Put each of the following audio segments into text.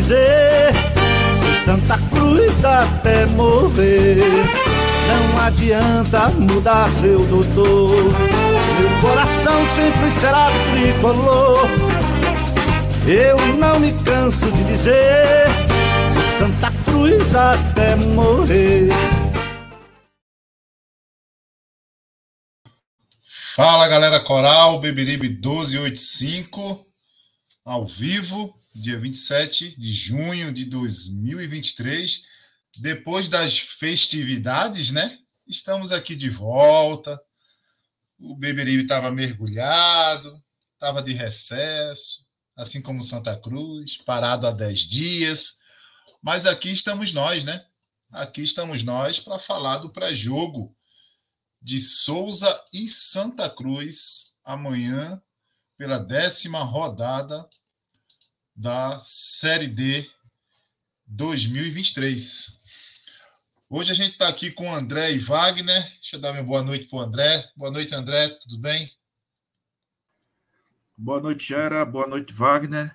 Dizer. Santa Cruz até morrer. Não adianta mudar seu doutor. Meu coração sempre será tricolor. Eu não me canso de dizer. Santa Cruz até morrer. Fala galera coral, Beberibe 1285, ao vivo, dia 27 de junho de 2023. Depois das festividades, né? Estamos aqui de volta. O Beberibe estava mergulhado, estava de recesso, assim como Santa Cruz, parado há 10 dias. Mas aqui estamos nós, né? Aqui estamos nós para falar do pré-jogo de Souza e Santa Cruz amanhã pela décima rodada da Série D 2023. Hoje a gente está aqui com André e Wagner. Deixa eu dar minha boa noite para o André. Boa noite, André. Tudo bem? Boa noite, Gera. Boa noite, Wagner.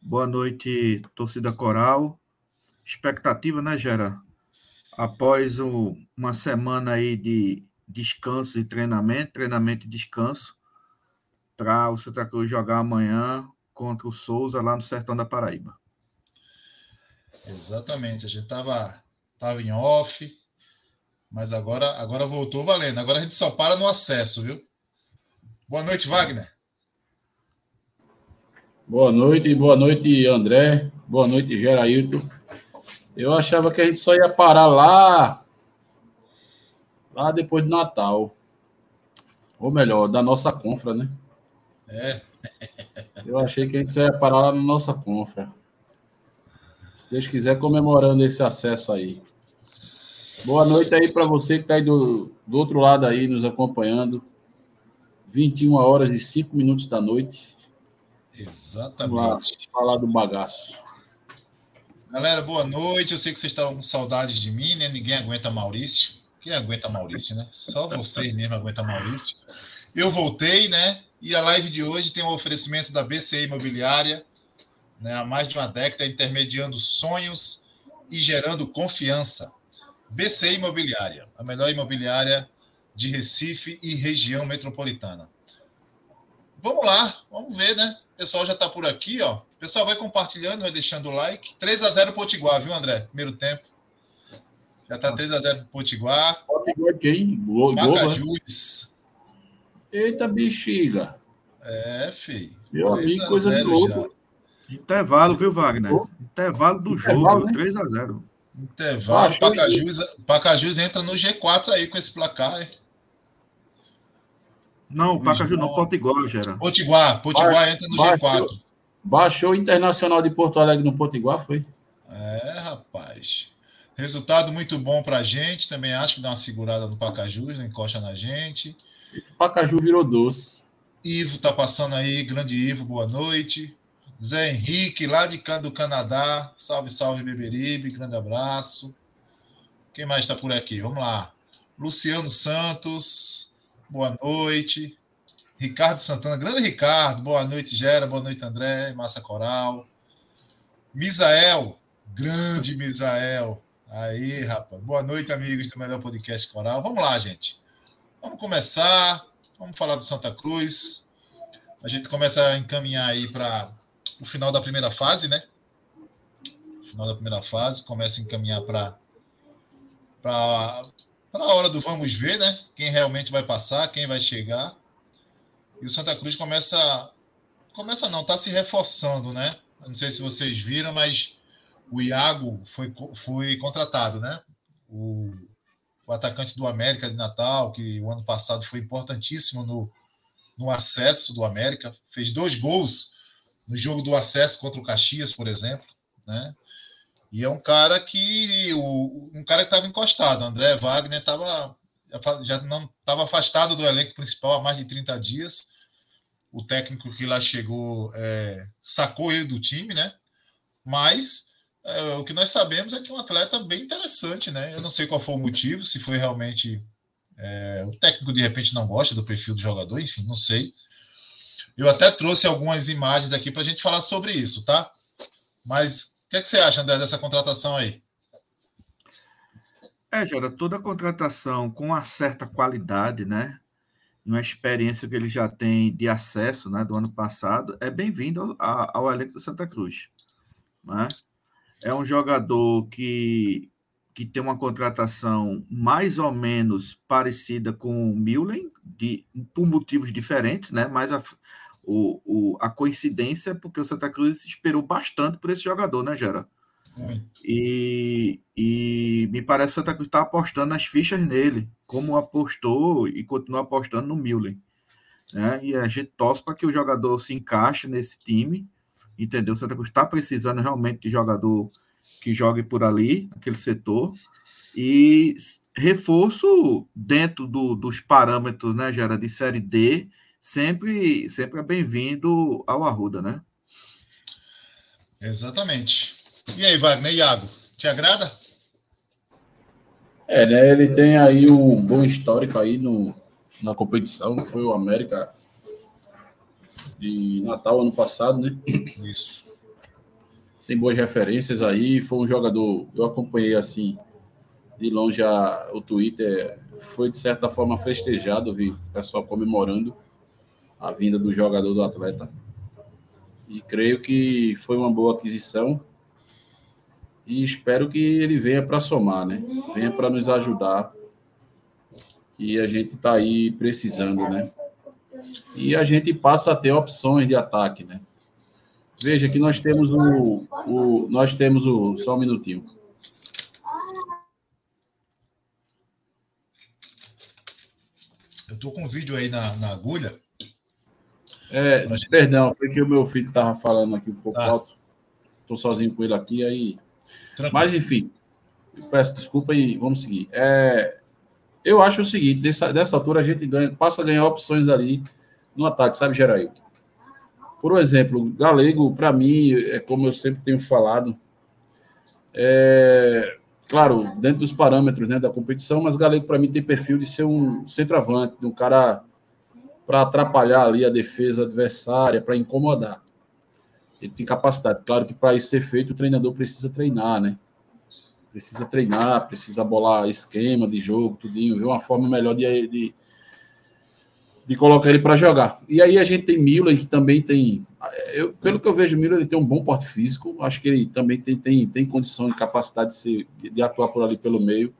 Boa noite, torcida coral. Expectativa, né, Gera? Após o, uma semana aí de descanso e treinamento, treinamento e descanso, para o Santa Cruz jogar amanhã contra o Souza lá no Sertão da Paraíba. Exatamente. A gente estava tava em off, mas agora, agora voltou valendo. Agora a gente só para no acesso, viu? Boa noite, Wagner. Boa noite, boa noite, André. Boa noite, Gerailton. Eu achava que a gente só ia parar lá lá depois do Natal. Ou melhor, da nossa confra, né? É. Eu achei que a gente ia parar lá na nossa confra. Se Deus quiser, comemorando esse acesso aí. Boa noite aí para você que está aí do, do outro lado aí, nos acompanhando. 21 horas e 5 minutos da noite. Exatamente. Vamos lá falar do bagaço. Galera, boa noite. Eu sei que vocês estão com saudades de mim, né? Ninguém aguenta Maurício. Quem aguenta Maurício, né? Só vocês mesmo aguentam Maurício. Eu voltei, né? E a live de hoje tem um oferecimento da BCI Imobiliária, né? há mais de uma década, intermediando sonhos e gerando confiança. BCI Imobiliária, a melhor imobiliária de Recife e região metropolitana. Vamos lá, vamos ver, né? O pessoal já está por aqui, ó. O pessoal vai compartilhando, vai deixando o like. 3 a 0 Potiguar, viu, André? Primeiro tempo. Já tá 3x0 pro Potiguar. Potiguar quem? Né? Macajus. Eita bexiga. É, filho. Meu 3 amigo, coisa de 0 louco. Intervalo, viu, Wagner? Intervalo do Intervalo, jogo, né? 3 a 0 Intervalo. Ah, Pacajus, Pacajus entra no G4 aí com esse placar. hein? Não, o Pacaju não, Potiguar, Gera. Potiguar, Potiguar entra no baixou, G4. Baixou o Internacional de Porto Alegre no Potiguar, foi? É, rapaz. Resultado muito bom pra gente. Também acho que dá uma segurada no Pacajus, né? encosta na gente. Esse Pacaju virou doce. Ivo tá passando aí, grande Ivo, boa noite. Zé Henrique, lá de do Canadá. Salve, salve, Beberibe, grande abraço. Quem mais está por aqui? Vamos lá. Luciano Santos, boa noite. Ricardo Santana, grande Ricardo, boa noite, Gera, boa noite, André, Massa Coral. Misael, grande Misael. Aí, rapaz. Boa noite, amigos do melhor podcast coral. Vamos lá, gente. Vamos começar. Vamos falar do Santa Cruz. A gente começa a encaminhar aí para o final da primeira fase, né? Final da primeira fase, começa a encaminhar para para a hora do vamos ver, né? Quem realmente vai passar, quem vai chegar. E o Santa Cruz começa. Começa não, está se reforçando, né? não sei se vocês viram, mas o Iago foi, foi contratado, né? O, o atacante do América de Natal, que o ano passado foi importantíssimo no, no acesso do América, fez dois gols no jogo do acesso contra o Caxias, por exemplo, né? E é um cara que o, um cara que estava encostado, André Wagner estava já não estava afastado do elenco principal há mais de 30 dias. O técnico que lá chegou é, sacou ele do time, né? Mas é, o que nós sabemos é que é um atleta bem interessante, né? Eu não sei qual foi o motivo, se foi realmente é, o técnico de repente não gosta do perfil do jogador, enfim, não sei. Eu até trouxe algumas imagens aqui para a gente falar sobre isso, tá? Mas o que, é que você acha, André, dessa contratação aí? É, Jora, toda contratação com uma certa qualidade, né? Uma experiência que ele já tem de acesso né, do ano passado, é bem-vindo ao, ao elenco do Santa Cruz. Né? É um jogador que, que tem uma contratação mais ou menos parecida com o Millen, de, por motivos diferentes, né? mas a, o, o, a coincidência é porque o Santa Cruz esperou bastante por esse jogador, né, Gera? E, e me parece que o Santa Cruz está apostando nas fichas nele, como apostou e continua apostando no Millen. Né? E a gente torce para que o jogador se encaixe nesse time, entendeu? O Santa Cruz está precisando realmente de jogador que jogue por ali, aquele setor, e reforço dentro do, dos parâmetros, né, Gera, de Série D, sempre, sempre é bem-vindo ao Arruda, né? Exatamente. E aí, Wagner, Iago, te agrada? É, né? Ele tem aí um bom histórico aí no, na competição, foi o América de Natal ano passado, né? Isso. Tem boas referências aí, foi um jogador, eu acompanhei assim, de longe a, o Twitter, foi de certa forma festejado, vi o pessoal comemorando a vinda do jogador do atleta. E creio que foi uma boa aquisição. E espero que ele venha para somar, né? Venha para nos ajudar. Que a gente está aí precisando, né? E a gente passa a ter opções de ataque, né? Veja que nós temos o, o nós temos o só um minutinho. Eu tô com um vídeo aí na, na agulha é, gente... Perdão, foi que o meu filho estava falando aqui um pouco ah. alto. Estou sozinho com ele aqui, aí. Tranquilo. Mas, enfim, peço desculpa e vamos seguir. É, eu acho o seguinte: dessa, dessa altura a gente ganha, passa a ganhar opções ali no ataque, sabe, Geraildo? Por exemplo, Galego, para mim, é como eu sempre tenho falado, é, claro, dentro dos parâmetros né, da competição, mas Galego, para mim, tem perfil de ser um centroavante, de um cara para atrapalhar ali a defesa adversária, para incomodar. Ele tem capacidade. Claro que para isso ser feito, o treinador precisa treinar, né? Precisa treinar, precisa bolar esquema de jogo, tudinho, ver uma forma melhor de, de, de colocar ele para jogar. E aí a gente tem Miller, que também tem. Eu, pelo que eu vejo, Miller ele tem um bom porte físico. Acho que ele também tem, tem, tem condição e capacidade de, ser, de, atuar por ali pelo meio.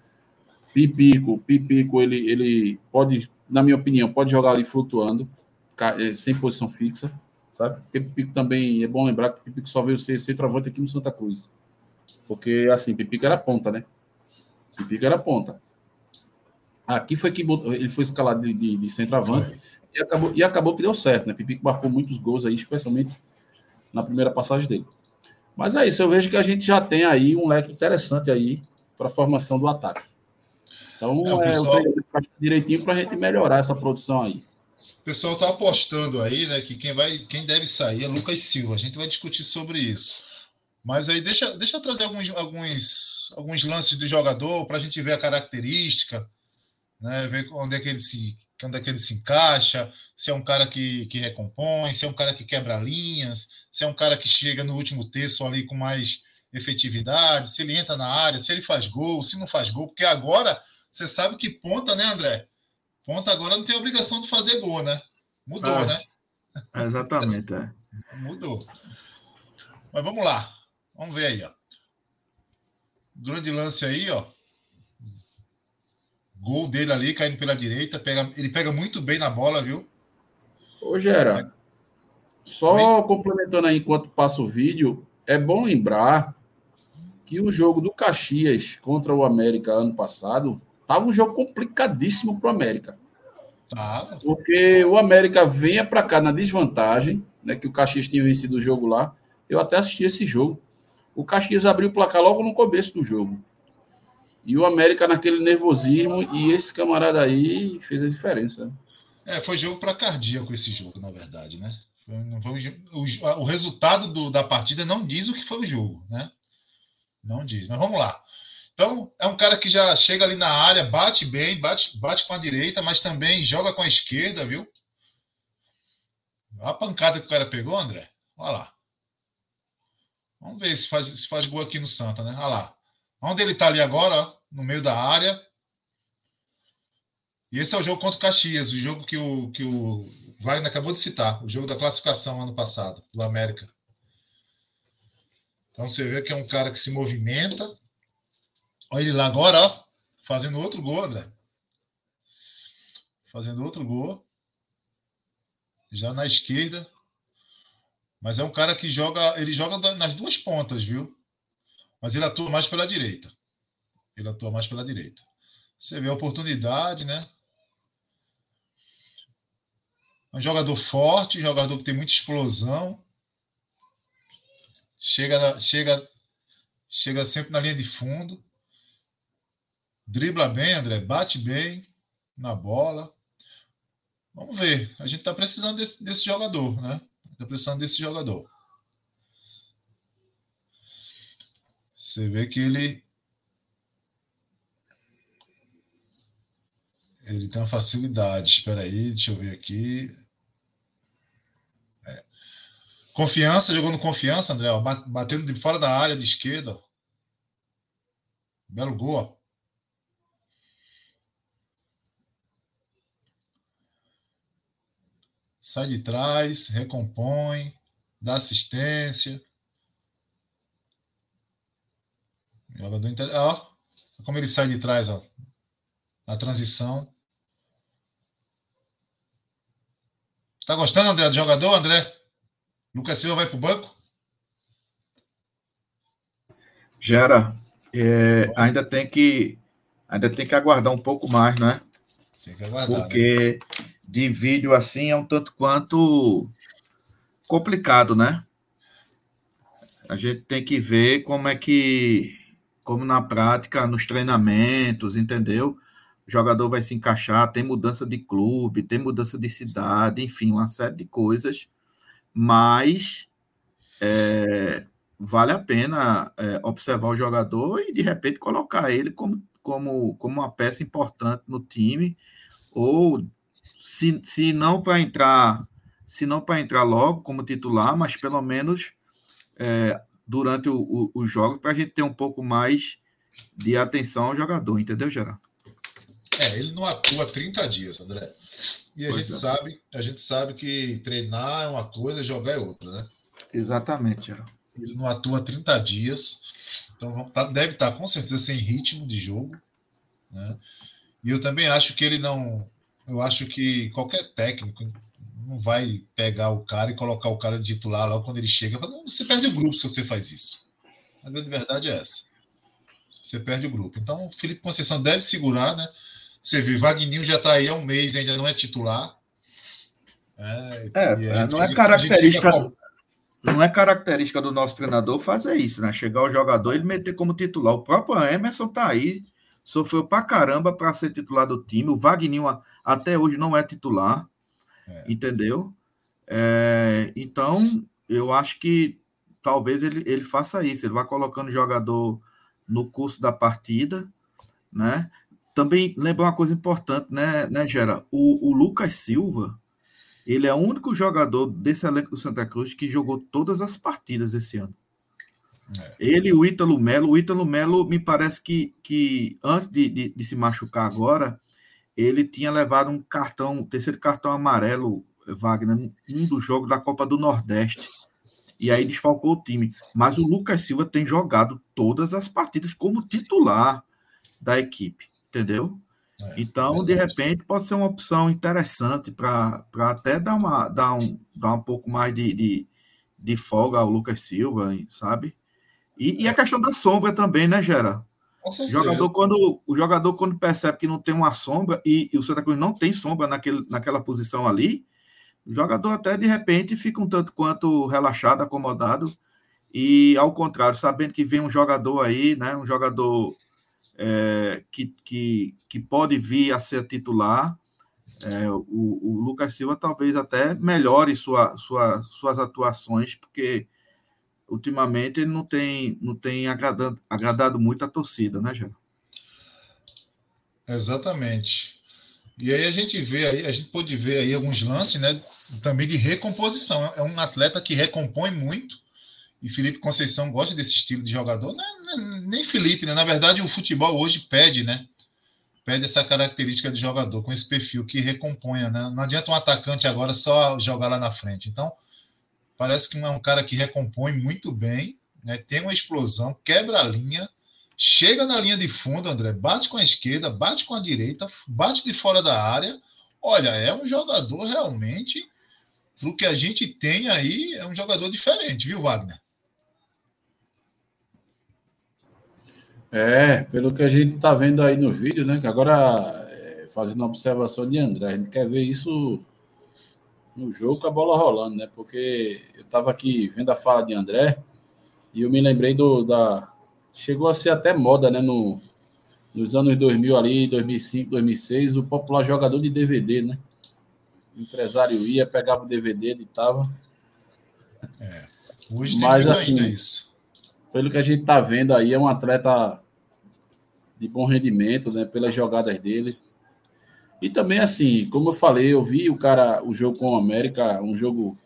Pipico, Pipico, ele, ele pode na minha opinião, pode jogar ali flutuando, eh, sem posição fixa, sabe? Porque Pipico também é bom lembrar que Pipico só veio ser centroavante aqui no Santa Cruz. Porque, assim, Pipico era ponta, né? Pipico era ponta. Aqui foi que ele foi escalado de, de, de centroavante. e, acabou, e acabou que deu certo, né? Pipico marcou muitos gols aí, especialmente na primeira passagem dele. Mas é isso, eu vejo que a gente já tem aí um leque interessante aí para a formação do ataque. Então, é, o, pessoal... o direitinho para a gente melhorar essa produção aí. O pessoal está apostando aí, né, que quem, vai, quem deve sair é Lucas Silva. A gente vai discutir sobre isso. Mas aí deixa, deixa eu trazer alguns, alguns, alguns lances do jogador para a gente ver a característica, né, ver onde é que ele se onde é que ele se encaixa, se é um cara que, que recompõe, se é um cara que quebra linhas, se é um cara que chega no último terço ali com mais efetividade, se ele entra na área, se ele faz gol, se não faz gol, porque agora você sabe que ponta, né, André? Ponta agora não tem obrigação de fazer gol, né? Mudou, ah, né? Exatamente, é. Mudou. Mas vamos lá. Vamos ver aí, ó. Grande lance aí, ó. Gol dele ali, caindo pela direita. Pega, ele pega muito bem na bola, viu? Ô, Gera, só Oi? complementando aí enquanto passa o vídeo, é bom lembrar que o jogo do Caxias contra o América ano passado Tava um jogo complicadíssimo para o América. Porque o América venha para cá na desvantagem, né? Que o Caxias tinha vencido o jogo lá. Eu até assisti esse jogo. O Caxias abriu o placar logo no começo do jogo. E o América naquele nervosismo, e esse camarada aí fez a diferença. É, foi jogo para cardíaco esse jogo, na verdade, né? o, o, resultado do, da partida não diz o que foi o jogo, né? Não diz. Mas vamos lá. Então, é um cara que já chega ali na área, bate bem, bate, bate com a direita, mas também joga com a esquerda, viu? A pancada que o cara pegou, André. Olha lá. Vamos ver se faz, se faz gol aqui no Santa, né? Olha lá. Onde ele tá ali agora, ó, no meio da área. E esse é o jogo contra o Caxias, o jogo que o, que o Wagner acabou de citar, o jogo da classificação ano passado, do América. Então você vê que é um cara que se movimenta, Olha ele lá agora, ó, fazendo outro gol, André. Fazendo outro gol. Já na esquerda. Mas é um cara que joga, ele joga nas duas pontas, viu? Mas ele atua mais pela direita. Ele atua mais pela direita. Você vê a oportunidade, né? Um jogador forte, jogador que tem muita explosão. Chega, chega, chega sempre na linha de fundo. Dribla bem, André, bate bem na bola. Vamos ver. A gente está precisando desse, desse jogador, né? Está precisando desse jogador. Você vê que ele. Ele tem uma facilidade. Espera aí, deixa eu ver aqui. É. Confiança, jogando confiança, André. Ó, batendo de fora da área de esquerda. Belo gol. Ó. sai de trás, recompõe, dá assistência. Jogador inter... ó, como ele sai de trás, ó, na transição. Tá gostando, André, do jogador, André? Lucas Silva vai para o banco? Gera, é, ainda tem que ainda tem que aguardar um pouco mais, né? Tem que aguardar. Porque né? de vídeo assim é um tanto quanto complicado, né? A gente tem que ver como é que, como na prática, nos treinamentos, entendeu? O jogador vai se encaixar, tem mudança de clube, tem mudança de cidade, enfim, uma série de coisas, mas é, vale a pena é, observar o jogador e de repente colocar ele como, como, como uma peça importante no time, ou se, se não para entrar, se não para entrar logo como titular, mas pelo menos é, durante o, o, o jogo para a gente ter um pouco mais de atenção ao jogador, entendeu, Geraldo? É, ele não atua 30 dias, André. E a gente é. sabe, a gente sabe que treinar é uma coisa, jogar é outra, né? Exatamente, Geraldo. Ele não atua 30 dias, então tá, deve estar com certeza sem ritmo de jogo, né? E eu também acho que ele não eu acho que qualquer técnico não vai pegar o cara e colocar o cara de titular logo quando ele chega. Você perde o grupo se você faz isso. A grande verdade é essa. Você perde o grupo. Então, o Felipe Conceição deve segurar, né? Você vê, Wagninho já está aí há um mês, ainda não é titular. É, é não é característica. Não é característica do nosso treinador fazer isso, né? Chegar o jogador e ele meter como titular. O próprio Emerson tá aí, sofreu pra caramba para ser titular do time. O Wagninho até hoje não é titular, é. entendeu? É, então, eu acho que talvez ele, ele faça isso. Ele vai colocando o jogador no curso da partida, né? Também lembra uma coisa importante, né, né Gera? O, o Lucas Silva, ele é o único jogador desse elenco do Santa Cruz que jogou todas as partidas esse ano. É. Ele e o Ítalo Melo. O Ítalo Melo, me parece que, que antes de, de, de, se machucar agora, ele tinha levado um cartão, um terceiro cartão amarelo, Wagner, um dos jogos da Copa do Nordeste. E aí desfalcou o time. Mas o Lucas Silva tem jogado todas as partidas como titular da equipe, entendeu? É, então, é de repente, pode ser uma opção interessante para até dar, uma, dar, um, dar um pouco mais de, de, de folga ao Lucas Silva, sabe? E, e a questão da sombra também, né, Gera? O jogador, quando, o jogador, quando percebe que não tem uma sombra e, e o Santa Cruz não tem sombra naquele, naquela posição ali, o jogador até de repente fica um tanto quanto relaxado, acomodado, e ao contrário, sabendo que vem um jogador aí, né, um jogador é, que, que, que pode vir a ser titular, é, o, o, Lucas Silva talvez até melhore sua, sua, suas atuações, porque ultimamente ele não tem, não tem agradado, agradado muito a torcida, né, Jair? Exatamente. E aí a gente vê aí, a gente pode ver aí alguns lances, né? Também de recomposição. É um atleta que recompõe muito e Felipe Conceição gosta desse estilo de jogador, né? nem Felipe, né? Na verdade, o futebol hoje pede, né? Pede essa característica de jogador, com esse perfil que recomponha, né? Não adianta um atacante agora só jogar lá na frente. Então, parece que é um cara que recompõe muito bem, né? Tem uma explosão, quebra a linha, chega na linha de fundo, André, bate com a esquerda, bate com a direita, bate de fora da área. Olha, é um jogador realmente, para o que a gente tem aí, é um jogador diferente, viu, Wagner? É, pelo que a gente está vendo aí no vídeo, né? Que agora, é, fazendo uma observação de André, a gente quer ver isso no jogo com a bola rolando, né? Porque eu estava aqui vendo a fala de André e eu me lembrei do da chegou a ser até moda, né? No, nos anos 2000 ali, 2005, 2006, o popular jogador de DVD, né? O empresário ia, pegava o DVD, editava. É. Hoje Mas assim, isso. pelo que a gente está vendo aí, é um atleta de bom rendimento, né, pelas jogadas dele. E também, assim, como eu falei, eu vi o cara, o jogo com o América, um jogo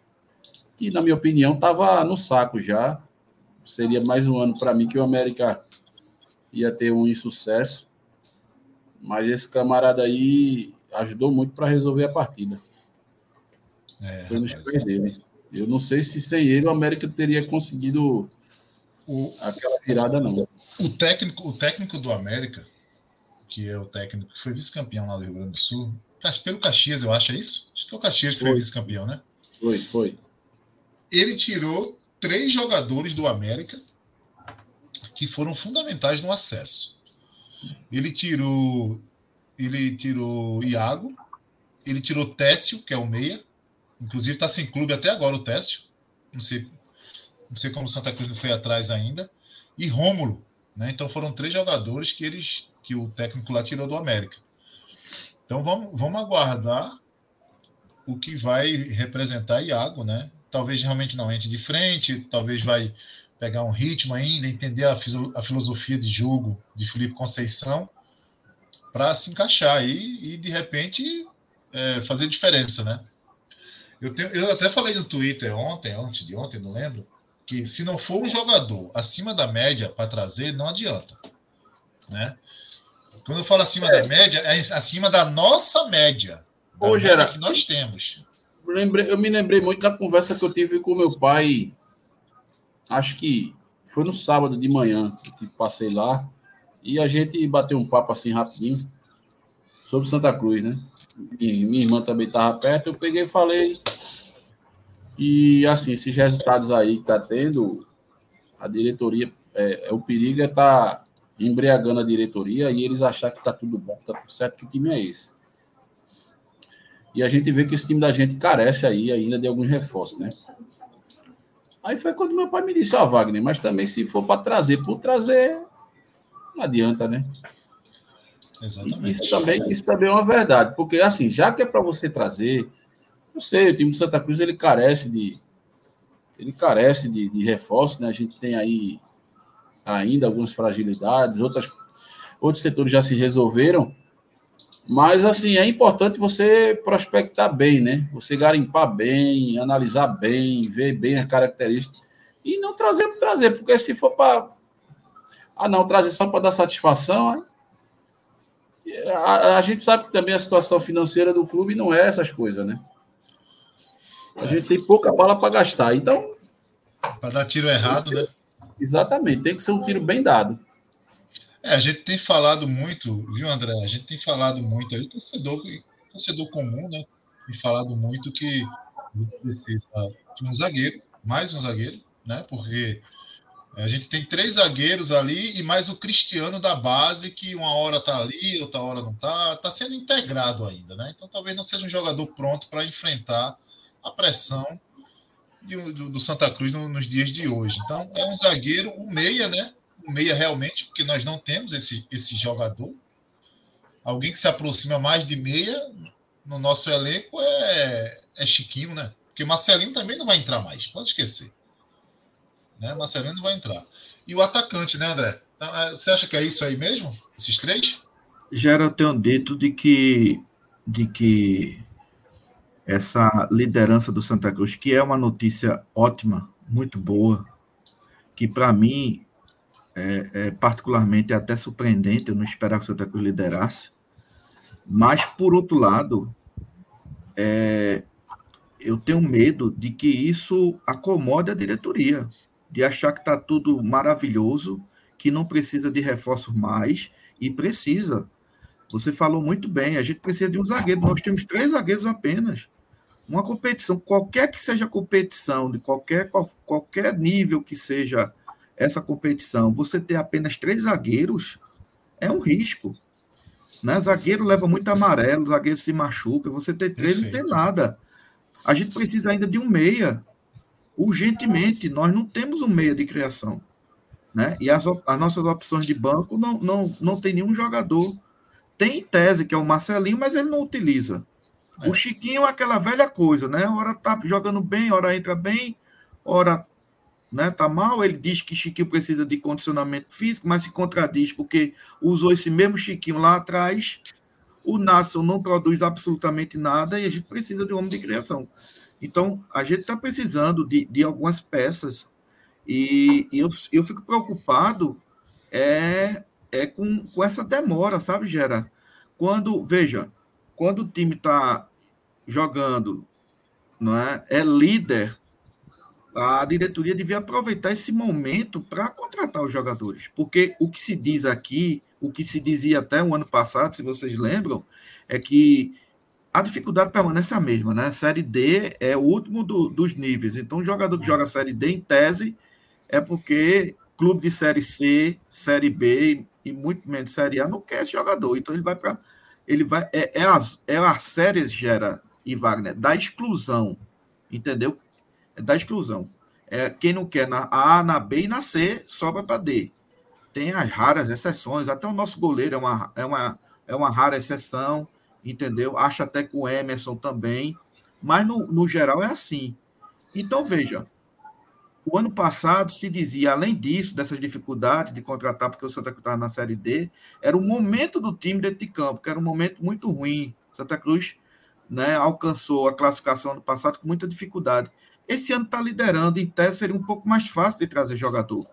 que, na minha opinião, estava no saco já. Seria mais um ano para mim que o América ia ter um insucesso. Mas esse camarada aí ajudou muito para resolver a partida. É, Foi nos pés dele. Eu não sei se sem ele o América teria conseguido o... aquela virada, não. O técnico, o técnico do América, que é o técnico que foi vice-campeão lá do Rio Grande do Sul, pelo Caxias, eu acho, é isso? Acho que é o Caxias que foi, foi vice-campeão, né? Foi, foi. Ele tirou três jogadores do América que foram fundamentais no acesso. Ele tirou ele tirou Iago, ele tirou Técio, que é o meia, inclusive está sem clube até agora o Técio. Não sei, não sei como o Santa Cruz não foi atrás ainda. E Rômulo, né? Então foram três jogadores que eles que o técnico lá tirou do América. Então vamos, vamos aguardar o que vai representar Iago, né? Talvez realmente não entre de frente, talvez vai pegar um ritmo ainda, entender a, a filosofia de jogo de Felipe Conceição para se encaixar aí e de repente é, fazer diferença, né? Eu, tenho, eu até falei no Twitter ontem, antes de ontem, não lembro, que se não for um jogador acima da média para trazer, não adianta. Né? Quando eu falo acima é. da média, é acima da nossa média. Da Ô, Gera, que nós temos. Eu, lembrei, eu me lembrei muito da conversa que eu tive com meu pai. Acho que foi no sábado de manhã que passei lá. E a gente bateu um papo assim rapidinho sobre Santa Cruz, né? E minha irmã também estava perto. Eu peguei e falei e, assim, esses resultados aí que está tendo, a diretoria, é, é o perigo é estar tá embriagando a diretoria e eles achar que está tudo bom, está tudo certo, que o time é esse. E a gente vê que esse time da gente carece aí ainda de alguns reforços, né? Aí foi quando meu pai me disse, ó, Wagner, mas também se for para trazer por trazer, não adianta, né? Exatamente. Isso também, isso também é uma verdade, porque assim, já que é para você trazer, não sei, o time do Santa Cruz ele carece de ele carece de, de reforço, né? A gente tem aí ainda algumas fragilidades, outras, outros setores já se resolveram, mas assim é importante você prospectar bem, né? Você garimpar bem, analisar bem, ver bem as características e não trazer para trazer, porque se for para ah não trazer só para dar satisfação, a, a, gente sabe que também a situação financeira do clube não é essas coisas, né? A gente tem pouca bala para gastar. Então. Para dar tiro errado, né? Exatamente, tem que ser um tiro bem dado. É, a gente tem falado muito, viu, André? A gente tem falado muito aí, torcedor, torcedor comum, né? Tem falado muito que precisa de um zagueiro, mais um zagueiro, né? Porque a gente tem três zagueiros ali e mais o Cristiano da base, que uma hora tá ali, outra hora não tá. Tá sendo integrado ainda, né? Então talvez não seja um jogador pronto para enfrentar a pressão do, do, Santa Cruz no, nos dias de hoje. Então é um zagueiro, um meia, né? Um meia realmente, porque nós não temos esse, esse jogador. Alguém que se aproxima mais de meia no nosso elenco é, é Chiquinho, né? Porque Marcelinho também não vai entrar mais, pode esquecer. Né? Marcelino não vai entrar. E o atacante, né, André? Então, é, você acha que é isso aí mesmo? Esses três? Já era tenho dito de que, de que essa liderança do Santa Cruz, que é uma notícia ótima, muito boa, que para mim é, é, particularmente é até surpreendente, eu não esperava que o Santa Cruz liderasse, mas por outro lado, é, eu tenho medo de que isso acomode a diretoria de achar que está tudo maravilhoso, que não precisa de reforços mais, e precisa. Você falou muito bem, a gente precisa de um zagueiro. Nós temos três zagueiros apenas. Uma competição, qualquer que seja a competição, de qualquer, qualquer nível que seja essa competição, você ter apenas três zagueiros é um risco. Né? Zagueiro leva muito amarelo, zagueiro se machuca, você ter três Perfeito. não tem nada. A gente precisa ainda de um meia urgentemente. Nós não temos um meio de criação. Né? E as, as nossas opções de banco não, não, não tem nenhum jogador. Tem tese, que é o Marcelinho, mas ele não utiliza. É. O Chiquinho é aquela velha coisa, né? Hora tá jogando bem, hora entra bem, hora né, tá mal. Ele diz que Chiquinho precisa de condicionamento físico, mas se contradiz porque usou esse mesmo Chiquinho lá atrás. O Nasson não produz absolutamente nada e a gente precisa de um homem de criação. Então, a gente está precisando de, de algumas peças e, e eu, eu fico preocupado é, é com, com essa demora, sabe, Gera? Quando, veja, quando o time está jogando, não é, é líder, a diretoria devia aproveitar esse momento para contratar os jogadores, porque o que se diz aqui, o que se dizia até o ano passado, se vocês lembram, é que a dificuldade permanece a mesma, né? Série D é o último do, dos níveis. Então, o jogador que joga Série D, em tese, é porque clube de Série C, Série B e muito menos Série A não quer esse jogador. Então, ele vai para. Ele vai. É, é, as, é a série, Gera e Wagner, da exclusão. Entendeu? É da exclusão. É, quem não quer na A, na B e na C, sobra para D. Tem as raras exceções. Até o nosso goleiro é uma, é uma, é uma rara exceção entendeu? Acho até que o Emerson também, mas no, no geral é assim. Então, veja, o ano passado se dizia, além disso, dessas dificuldades de contratar, porque o Santa Cruz estava na Série D, era o momento do time dentro de campo, que era um momento muito ruim. Santa Cruz né, alcançou a classificação ano passado com muita dificuldade. Esse ano está liderando, em tese seria um pouco mais fácil de trazer jogador.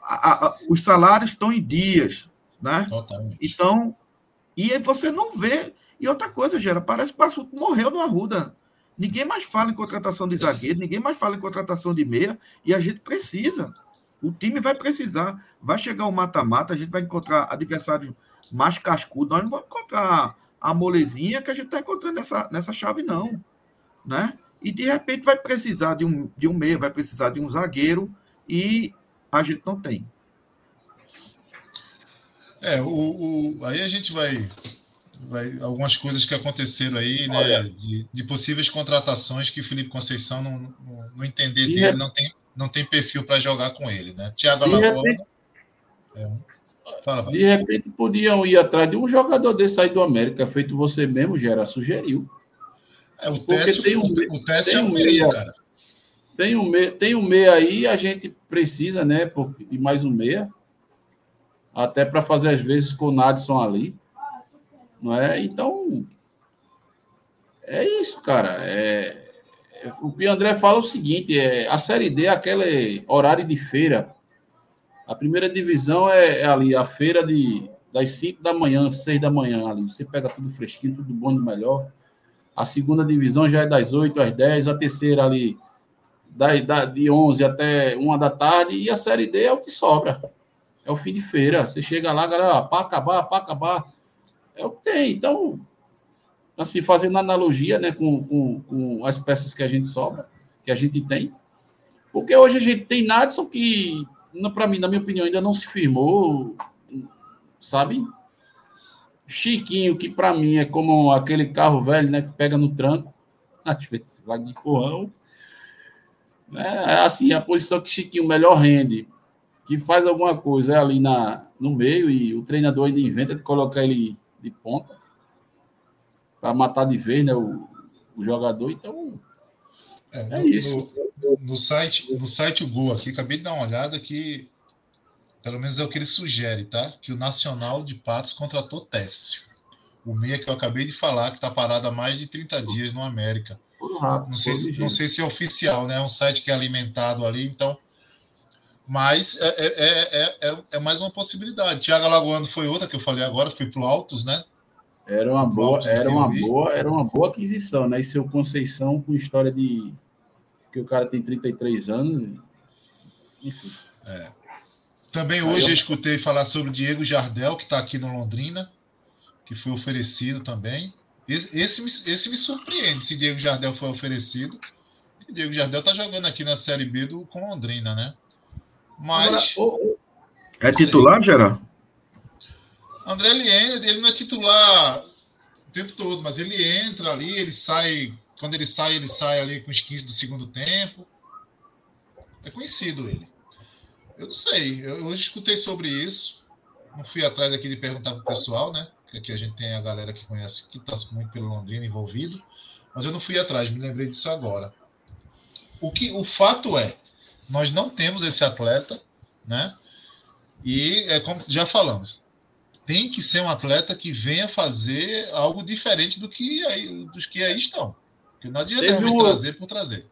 A, a, os salários estão em dias, né? Totalmente. Então, e você não vê e outra coisa, Gera, parece que o Passuto morreu no Arruda. Ninguém mais fala em contratação de zagueiro, ninguém mais fala em contratação de meia, e a gente precisa. O time vai precisar. Vai chegar o mata-mata, a gente vai encontrar adversários mais cascudos. Nós não vamos encontrar a molezinha que a gente está encontrando nessa, nessa chave, não. Né? E de repente vai precisar de um, de um meia, vai precisar de um zagueiro, e a gente não tem. É, o, o aí a gente vai vai, algumas coisas que aconteceram aí, né? De, de, possíveis contratações que o Felipe Conceição não, não, não entender dele, é... não, tem, não tem perfil para jogar com ele, né? Thiago Alagoa. Repente... É. Fala, de repente podiam ir atrás de um jogador desse aí do América, feito você mesmo, Gera, sugeriu. É, o Técio, tem um, o é um meia, cara. Tem um, meia, tem um meia aí, a gente precisa, né, de mais um meia. Até para fazer, às vezes, com o Nadson ali. Não é? Então, é isso, cara. É, é, o que o André fala é o seguinte: é, a Série D é aquele horário de feira. A primeira divisão é, é ali, a feira de, das 5 da manhã, 6 da manhã ali. Você pega tudo fresquinho, tudo bom e melhor. A segunda divisão já é das 8 às 10, a terceira ali da, da, de 11 até 1 da tarde, e a Série D é o que sobra. É o fim de feira. Você chega lá, galera, para acabar, para acabar. É o que tem. Então, assim, fazendo analogia né, com, com, com as peças que a gente sobra, que a gente tem. Porque hoje a gente tem Nadson que, para mim, na minha opinião, ainda não se firmou, sabe? Chiquinho, que para mim é como aquele carro velho, né, que pega no tranco, às vezes vai de empurrão. É, assim, a posição que Chiquinho melhor rende, que faz alguma coisa é ali na, no meio e o treinador ainda inventa de colocar ele de ponta para matar de vez né, o, o jogador. Então, é, é no, isso. No, no, site, no site o Gol aqui, acabei de dar uma olhada que, pelo menos é o que ele sugere, tá? Que o Nacional de Patos contratou Técio. O meia que eu acabei de falar, que está parado há mais de 30 dias no América. Rápido, não, sei se, não sei se é oficial, né? É um site que é alimentado ali, então. Mas é, é, é, é, mais uma possibilidade. Tiago Alagoano foi outra que eu falei agora, foi para o Altos, né? Era uma boa, era uma boa, era uma boa aquisição, né? E seu Conceição com história de que o cara tem 33 anos, enfim. É. Também hoje eu... eu escutei falar sobre o Diego Jardel, que está aqui no Londrina, que foi oferecido também. Esse, esse, esse me surpreende se Diego Jardel foi oferecido. O Diego Jardel está jogando aqui na Série B do, com Londrina, né? Mas. Agora, é titular, Geraldo? André Liene, ele não é titular o tempo todo, mas ele entra ali, ele sai. Quando ele sai, ele sai ali com os 15 do segundo tempo. É conhecido ele. Eu não sei. Eu hoje escutei sobre isso. Não fui atrás aqui de perguntar para o pessoal, né? Porque aqui a gente tem a galera que conhece, que está muito pelo Londrina envolvido. Mas eu não fui atrás, me lembrei disso agora. O, que, o fato é, nós não temos esse atleta, né? E é como já falamos, tem que ser um atleta que venha fazer algo diferente do que aí, dos que aí estão. Porque não adianta Teve um, trazer por trazer.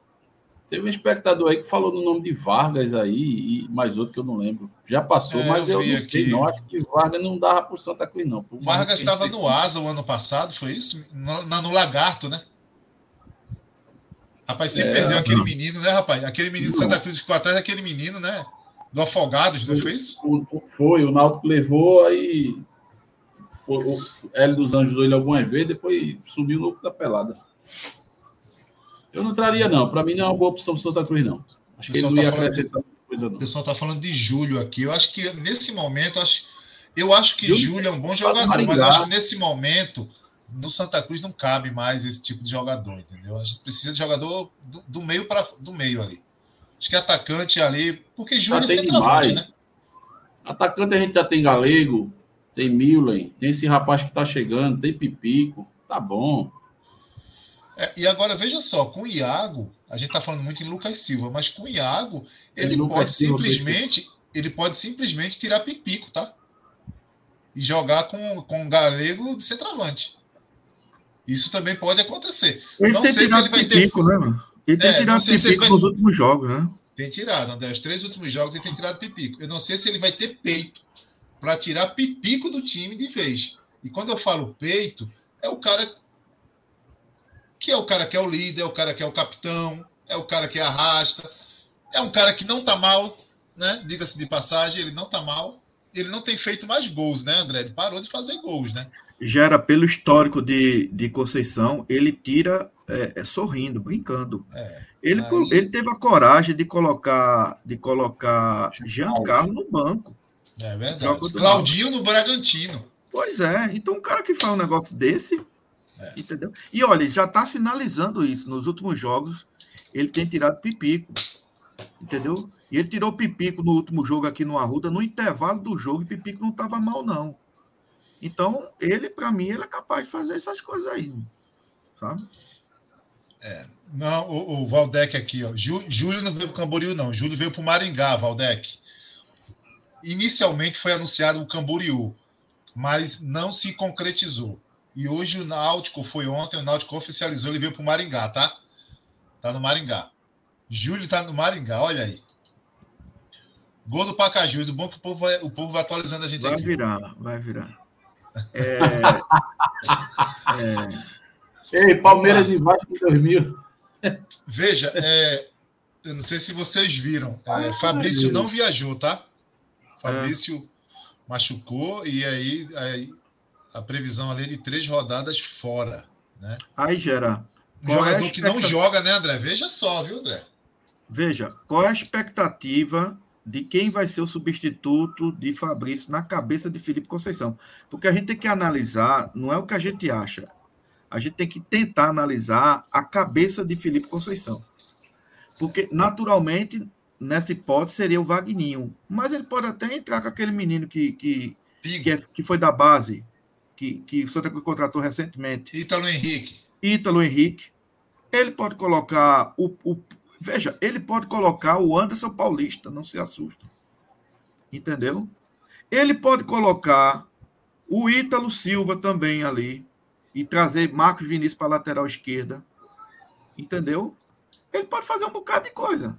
Teve um espectador aí que falou no nome de Vargas aí, e mais outro que eu não lembro. Já passou, é, mas eu, eu não sei, não. Acho que Vargas não dava para o Santa Cruz, não. O Vargas estava no Asa o ano passado, foi isso? No, no Lagarto, né? Rapaz, você é, perdeu aquele não. menino, né, rapaz? Aquele menino de Santa Cruz ficou atrás daquele menino, né? Do Afogados, não foi isso? Foi, o Náutico levou aí. Foi, o Hélio dos Anjos ele algumas vezes, depois subiu no da pelada. Eu não traria, não. Para mim não é uma boa opção para Santa Cruz, não. Acho que ele não ia tá acrescentar de, coisa, não. O pessoal está falando de Júlio aqui. Eu acho que nesse momento, acho, eu acho que Júlio, Júlio é um bom jogador, mas acho que nesse momento no Santa Cruz não cabe mais esse tipo de jogador, entendeu? A gente precisa de jogador do, do meio para do meio ali. Acho que atacante ali, porque Júnior já tem demais. Né? Atacante a gente já tem Galego, tem Millen, tem esse rapaz que está chegando, tem Pipico, tá bom. É, e agora veja só, com o Iago, a gente está falando muito em Lucas Silva, mas com o Iago, ele pode Silva, simplesmente, ele pode simplesmente tirar Pipico, tá? E jogar com, com o Galego de centroavante. Isso também pode acontecer. Ele não tem sei tirado se ele vai Pipico, ter... né, mano? Ele tem é, tirado Pipico vai... nos últimos jogos, né? Tem tirado, André. Os três últimos jogos ele tem tirado Pipico. Eu não sei se ele vai ter peito para tirar Pipico do time de vez. E quando eu falo peito, é o cara que é o cara que é o líder, é o cara que é o capitão, é o cara que arrasta, é um cara que não tá mal, né? Diga-se de passagem, ele não tá mal. Ele não tem feito mais gols, né, André? Ele parou de fazer gols, né? gera pelo histórico de, de Conceição, ele tira é, é, sorrindo, brincando. É, ele, aí... ele teve a coragem de colocar de colocar Giancarlo no banco. É verdade. Claudinho no Bragantino. Pois é. Então, um cara que faz um negócio desse, é. entendeu? E olha, já está sinalizando isso. Nos últimos jogos, ele tem tirado pipico. Entendeu? E ele tirou pipico no último jogo aqui no Arruda, no intervalo do jogo, e pipico não estava mal, não. Então, ele, para mim, ele é capaz de fazer essas coisas aí. Sabe? É. Não, o, o Valdec aqui, ó. Júlio não veio para o Camboriú, não. Júlio veio para o Maringá, Valdec. Inicialmente foi anunciado o Camboriú, mas não se concretizou. E hoje o Náutico foi ontem, o Náutico oficializou, ele veio para o Maringá, tá? Tá no Maringá. Júlio tá no Maringá, olha aí. Gol do Pacajus. O bom é que o povo vai, o povo vai atualizando a gente vai aqui. Vai virar, vai virar. É, é... Ei, Palmeiras e Vasco em 2000. Veja, é, eu não sei se vocês viram. É, Fabrício não viajou, tá? Fabrício é. machucou e aí, aí, a previsão ali é de três rodadas fora. Né? Aí, Gera. Um jogador é que não joga, né, André? Veja só, viu, André? Veja, qual é a expectativa de quem vai ser o substituto de Fabrício na cabeça de Felipe Conceição? Porque a gente tem que analisar, não é o que a gente acha, a gente tem que tentar analisar a cabeça de Felipe Conceição. Porque, naturalmente, nessa hipótese, seria o Vagninho. Mas ele pode até entrar com aquele menino que, que, que, é, que foi da base, que, que o Santa Cruz contratou recentemente. Ítalo Henrique. Ítalo Henrique. Ele pode colocar o, o. Veja, ele pode colocar o Anderson Paulista, não se assusta. Entendeu? Ele pode colocar o Ítalo Silva também ali e trazer Marcos Vinícius para a lateral esquerda. Entendeu? Ele pode fazer um bocado de coisa.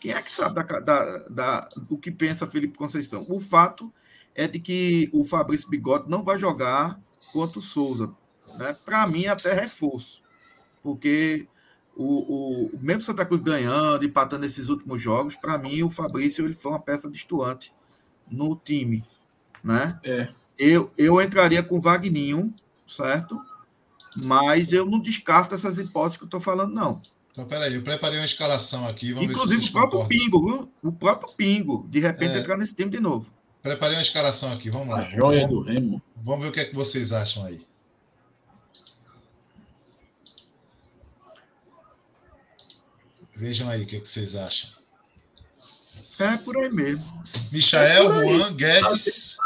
Quem é que sabe da, da, da, do que pensa Felipe Conceição? O fato é de que o Fabrício Bigode não vai jogar contra o Souza. Né? Para mim, até reforço. Porque o, o, mesmo Santa Cruz ganhando, empatando esses últimos jogos, para mim, o Fabrício ele foi uma peça destoante no time. Né? É. Eu, eu entraria com o Vagninho, certo? Mas eu não descarto essas hipóteses que eu estou falando, não. Então, peraí, eu preparei uma escalação aqui. Inclusive o próprio concordam. Pingo, viu? O próprio Pingo, de repente, é. entrar nesse time de novo. Preparei uma escalação aqui, vamos lá. A joia vamos, do Remo. Vamos ver o que é que vocês acham aí. Vejam aí o que, é que vocês acham. É por aí mesmo. Michael, é Juan, Guedes,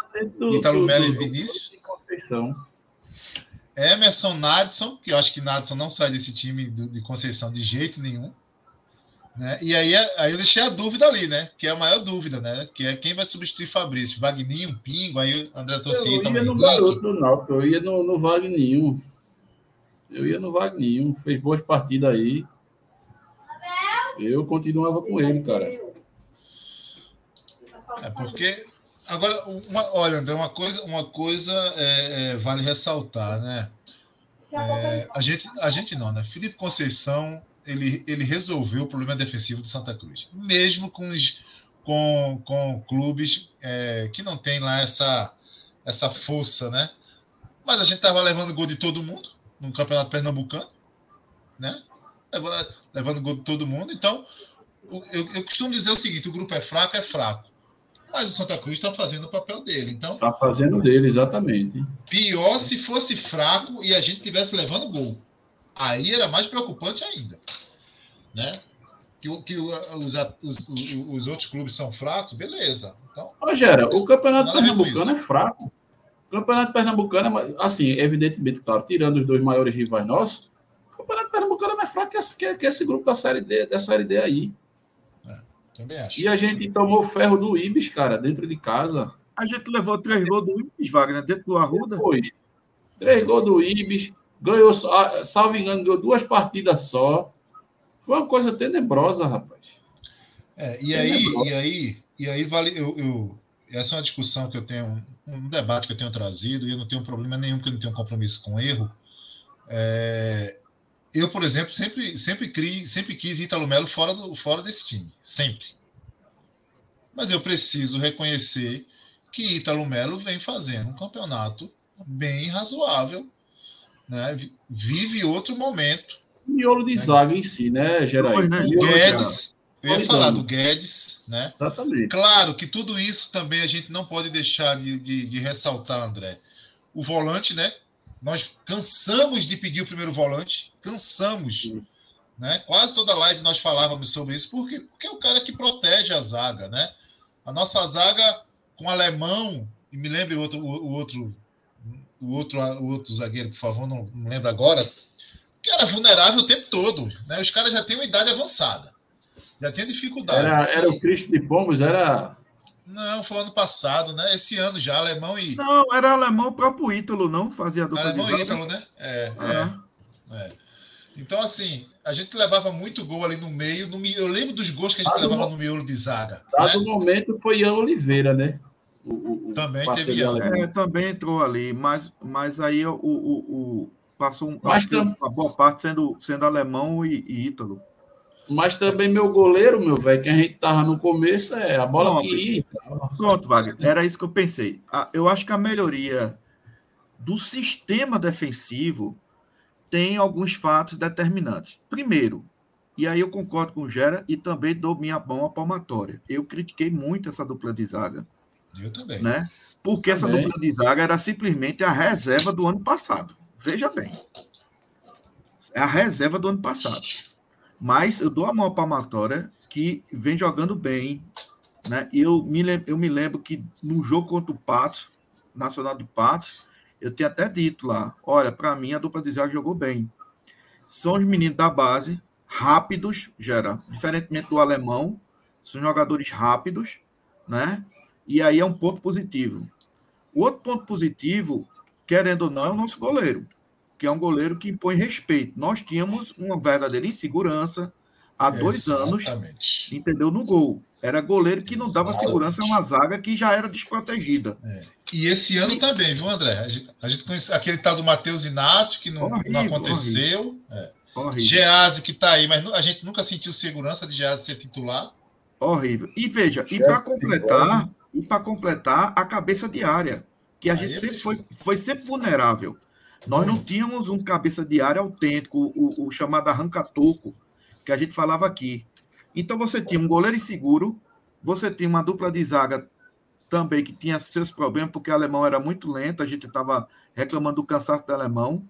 Italo Melo e Vinícius. Conceição. Emerson Nadson, que eu acho que Nadson não sai desse time de Conceição de jeito nenhum. Né? E aí, aí eu deixei a dúvida ali, né? Que é a maior dúvida, né? Que é quem vai substituir Fabrício, Vagninho, Pingo, aí o André trouxe Eu ia no garoto do Náutico, eu ia no, no Vagninho. Eu ia no Vagninho, fez boas partidas aí. Eu continuava com ele, cara. É porque Agora, uma, olha, André, uma coisa, uma coisa é, é, vale ressaltar, né? É, a, gente, a gente não, né? Felipe Conceição ele, ele resolveu o problema defensivo do Santa Cruz, mesmo com, os, com, com clubes é, que não tem lá essa, essa força, né? Mas a gente estava levando gol de todo mundo no Campeonato Pernambucano, né? Levando, levando gol de todo mundo. Então, eu, eu costumo dizer o seguinte: o grupo é fraco, é fraco mas o Santa Cruz está fazendo o papel dele. Então está fazendo dele exatamente. Pior se fosse fraco e a gente tivesse levando gol. Aí era mais preocupante ainda, né? Que, que os, os, os outros clubes são fracos, beleza. Então, Rogério, o campeonato pernambucano é fraco. O campeonato pernambucano é, assim, evidentemente, claro, tirando os dois maiores rivais nossos, o campeonato pernambucano é mais fraco que esse, que, que esse grupo da série D, da série D aí. Também acho. E a gente tomou ferro do Ibis, cara, dentro de casa. A gente levou três gols do Ibis, Wagner, dentro do Arruda. Depois, três gols do Ibis, ganhou, salvo engano, ganhou duas partidas só. Foi uma coisa tenebrosa, rapaz. É, e, aí, e aí, e aí vale. Eu, eu, essa é uma discussão que eu tenho, um debate que eu tenho trazido, e eu não tenho problema nenhum, porque eu não tenho compromisso com erro. É, eu, por exemplo, sempre, sempre, cri, sempre quis Ítalo Melo fora, do, fora desse time. Sempre. Mas eu preciso reconhecer que Ítalo Melo vem fazendo um campeonato bem razoável. Né? Vive outro momento. O miolo de né? zaga em si, né, Geraldo? Né? Guedes, Eu ia falar do Guedes, né? Exatamente. Claro que tudo isso também a gente não pode deixar de, de, de ressaltar, André. O volante, né? Nós cansamos de pedir o primeiro volante, cansamos. Né? Quase toda live nós falávamos sobre isso, porque, porque é o cara que protege a zaga, né? A nossa zaga com alemão, e me lembre o outro, o, o outro, o outro, o outro zagueiro, por favor, não, não lembro agora, que era vulnerável o tempo todo. Né? Os caras já têm uma idade avançada. Já tinha dificuldade. Era, era o Cristo de Pombos, era. Não, foi ano passado, né? Esse ano já, alemão e. Não, era alemão, o próprio Ítalo, não fazia dupla alemão de e zaga. Ítalo, né? É, Ah. é, é. Então, assim, a gente levava muito gol ali no meio. No, eu lembro dos gols que a gente Ah, levava no- no miolo de zaga. Dado né? o momento, foi Ian Oliveira, né? O, o- Também teve alemão. É, também entrou ali, mas, mas aí o, o, o- passou um, Mas acho que tam- uma boa parte sendo, sendo alemão e, e ítalo. Mas também meu goleiro, meu velho, que a gente tava no começo, é a bola Não, que ia. Pronto, Wagner, era isso que eu pensei. Eu acho que a melhoria do sistema defensivo tem alguns fatos determinantes. Primeiro, e aí eu concordo com o Gera e também dou minha mão à palmatória. Eu critiquei muito essa dupla de zaga, Eu também. né? Porque essa Também. dupla de zaga era simplesmente a reserva do ano passado. Veja bem. É a reserva do ano passado. Mas eu dou a mão à palmatória que vem jogando bem. Né? Eu me, eu me lembro que no jogo contra o Patos, Nacional de Patos, eu tinha até dito lá: olha, para mim a dupla de zaga jogou bem. São os meninos da base, rápidos, gera, diferentemente do alemão, são jogadores rápidos, né? E aí é um ponto positivo. O outro ponto positivo, querendo ou não, é o nosso goleiro, que é um goleiro que impõe respeito. Nós tínhamos uma verdadeira insegurança há dois anos, Exatamente. entendeu? No gol. Era goleiro que não dava Exatamente. segurança a uma zaga que já era desprotegida. E esse ano também, viu, André? A gente, a gente conhece aquele tal do Matheus Inácio, que não, Horrível, não aconteceu. É. Horrível. Gease, que tá aí, mas a gente nunca sentiu segurança de Gease ser titular. Horrível. E veja, e Chefe para de completar, e para completar a cabeça de área, que a Aí gente é sempre foi, foi sempre vulnerável. Nós não Hum. tínhamos um cabeça de área autêntico, o, o chamado arranca-toco, que a gente falava aqui. Então você tinha um goleiro inseguro, você tinha uma dupla de zaga também que tinha seus problemas, porque o alemão era muito lento, a gente estava reclamando do cansaço do alemão,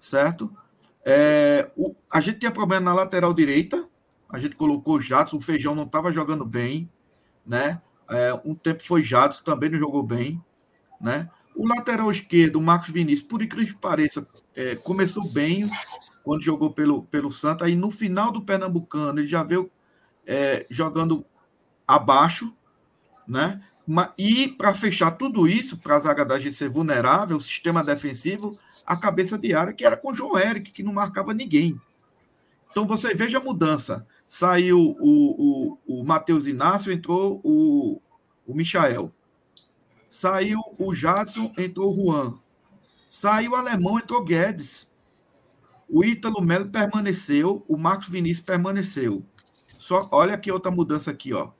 certo? É, o- a gente tinha problema na lateral direita, a gente colocou o Jadson, o Feijão não estava jogando bem, né? É, um tempo foi Jadson, também não jogou bem, né? O lateral esquerdo, o Marcos Vinícius, por incrível que pareça, é, começou bem quando jogou pelo, pelo Santa, aí no final do Pernambucano ele já veio é, jogando abaixo, né? E para fechar tudo isso, para a zaga da gente ser vulnerável, o sistema defensivo, a cabeça de área, que era com o João Eric, que não marcava ninguém. Então você veja a mudança. Saiu o, o, o Matheus Inácio, entrou o, o Michael. Saiu o Jadson, entrou o Juan. Saiu o Alemão, entrou o Guedes. O Ítalo Melo permaneceu, o Marcos Vinícius permaneceu. Só olha aqui outra mudança aqui, ó.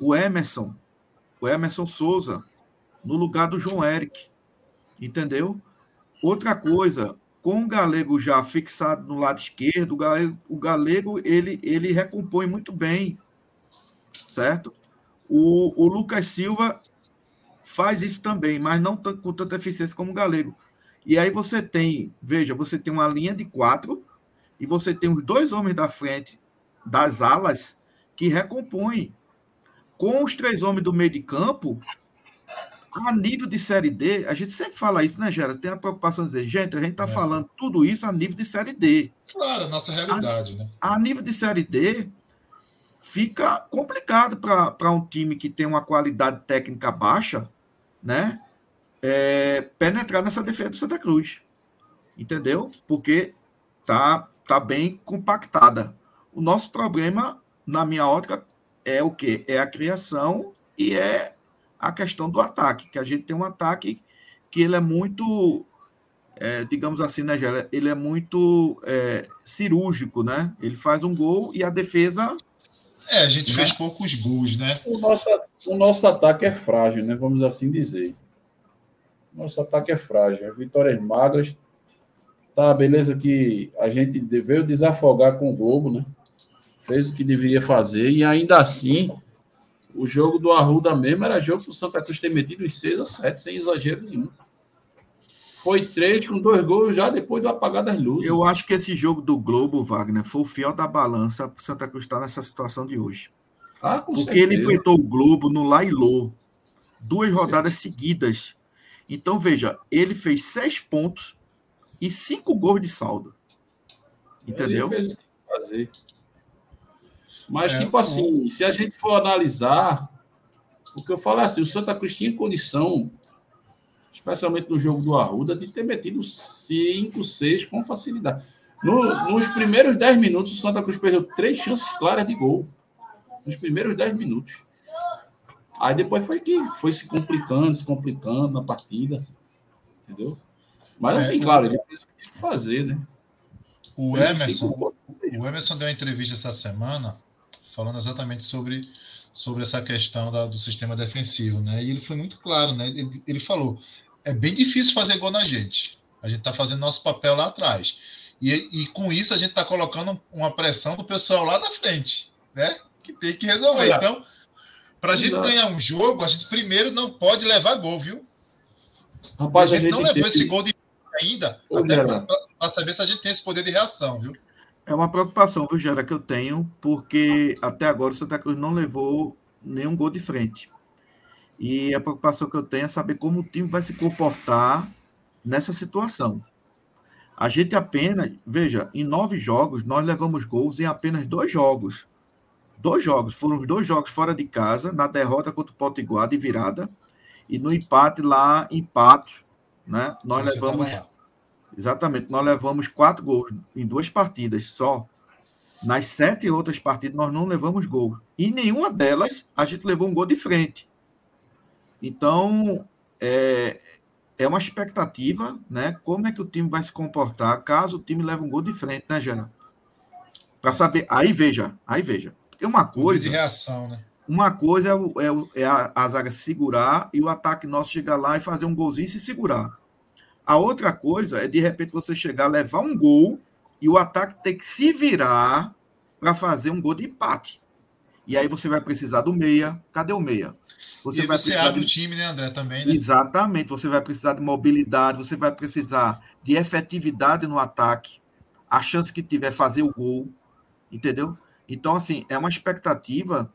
O Emerson, o Emerson Souza, no lugar do João Eric. Entendeu? Outra coisa, com o Galego já fixado no lado esquerdo, o Galego, o Galego ele, ele recompõe muito bem, certo? O, o Lucas Silva faz isso também, mas não com tanta eficiência como o Galego. E aí você tem, veja, você tem uma linha de quatro e você tem os dois homens da frente das alas que recompõem. Com os três homens do meio de campo, a nível de Série D, a gente sempre fala isso, né, Gera? Tem a preocupação de dizer, gente, a gente está É. falando tudo isso a nível de Série D. Claro, a nossa realidade, né? A nível de Série D, fica complicado para um time que tem uma qualidade técnica baixa, né? é, penetrar nessa defesa do Santa Cruz. Entendeu? Porque tá, tá bem compactada. O nosso problema, na minha ótica, é o quê? É a criação e é a questão do ataque, que a gente tem um ataque que ele é muito, é, digamos assim, né, Gera? Ele é muito é, cirúrgico, né? Ele faz um gol e a defesa É, a gente Né? fez poucos gols, né? O nosso, o nosso ataque é frágil, né? Vamos assim dizer. Nosso ataque é frágil. As vitórias magras. Tá, beleza que a gente veio desafogar com o Globo, né? fez o que deveria fazer, e ainda assim, o jogo do Arruda mesmo era jogo que o Santa Cruz ter metido em 6 ou 7, sem exagero nenhum. Foi três com dois gols já depois do apagar das luzes. Eu acho que esse jogo do Globo, Wagner, foi o fiel da balança para o Santa Cruz estar nessa situação de hoje. Ah, Porque certeza. ele enfrentou o Globo no Lailô, duas rodadas seguidas. Então, veja, ele fez seis pontos e cinco gols de saldo. Entendeu? Ele fez o que fazer. Mas, é, tipo assim, se a gente for analisar, o que eu falo é assim, o Santa Cruz tinha condição, especialmente no jogo do Arruda, de ter metido 5, 6 com facilidade. No, nos primeiros 10 minutos, o Santa Cruz perdeu três chances claras de gol. Nos primeiros 10 minutos. Aí depois foi que foi se complicando, se complicando na partida. Entendeu? Mas é, assim, claro, ele fez o que tinha que fazer, né? O Emerson, o Emerson deu uma entrevista essa semana falando exatamente sobre, sobre essa questão da, do sistema defensivo, né? E ele foi muito claro, né? Ele, ele falou: é bem difícil fazer gol na gente. A gente está fazendo nosso papel lá atrás. E, e com isso a gente está colocando uma pressão do pessoal lá da frente, né? Que tem que resolver. Olha, então, para a gente ganhar um jogo, a gente primeiro não pode levar gol, viu? Rapaz, a gente, a gente não levou esse gol de ainda, para saber se a gente tem esse poder de reação, viu? É uma preocupação, viu, Gera, que eu tenho, porque até agora o Santa Cruz não levou nenhum gol de frente. E a preocupação que eu tenho é saber como o time vai se comportar nessa situação. A gente apenas, veja, em nove jogos, nós levamos gols em apenas dois jogos. Dois jogos. Foram os dois jogos fora de casa, na derrota contra o Potiguar de virada, e no empate lá em Patos, né? Nós Você levamos. Exatamente, nós levamos quatro gols em duas partidas só. Nas sete outras partidas, nós não levamos gol. E nenhuma delas a gente levou um gol de frente. Então, é, é uma expectativa, né? Como é que o time vai se comportar caso o time leve um gol de frente, né, Gerard? Para saber. Aí veja, aí veja. Porque uma coisa. De reação, né? Uma coisa é, é, é a, a zaga segurar e o ataque nosso chegar lá e fazer um golzinho e se segurar. A outra coisa é, de repente, você chegar, levar um gol e o ataque ter que se virar para fazer um gol de empate. E aí você vai precisar do meia. Cadê o meia? Você vai você abre de... o time, né, André, também, né? Exatamente. Você vai precisar de mobilidade, você vai precisar de efetividade no ataque. A chance que tiver fazer o gol, entendeu? Então, assim, é uma expectativa,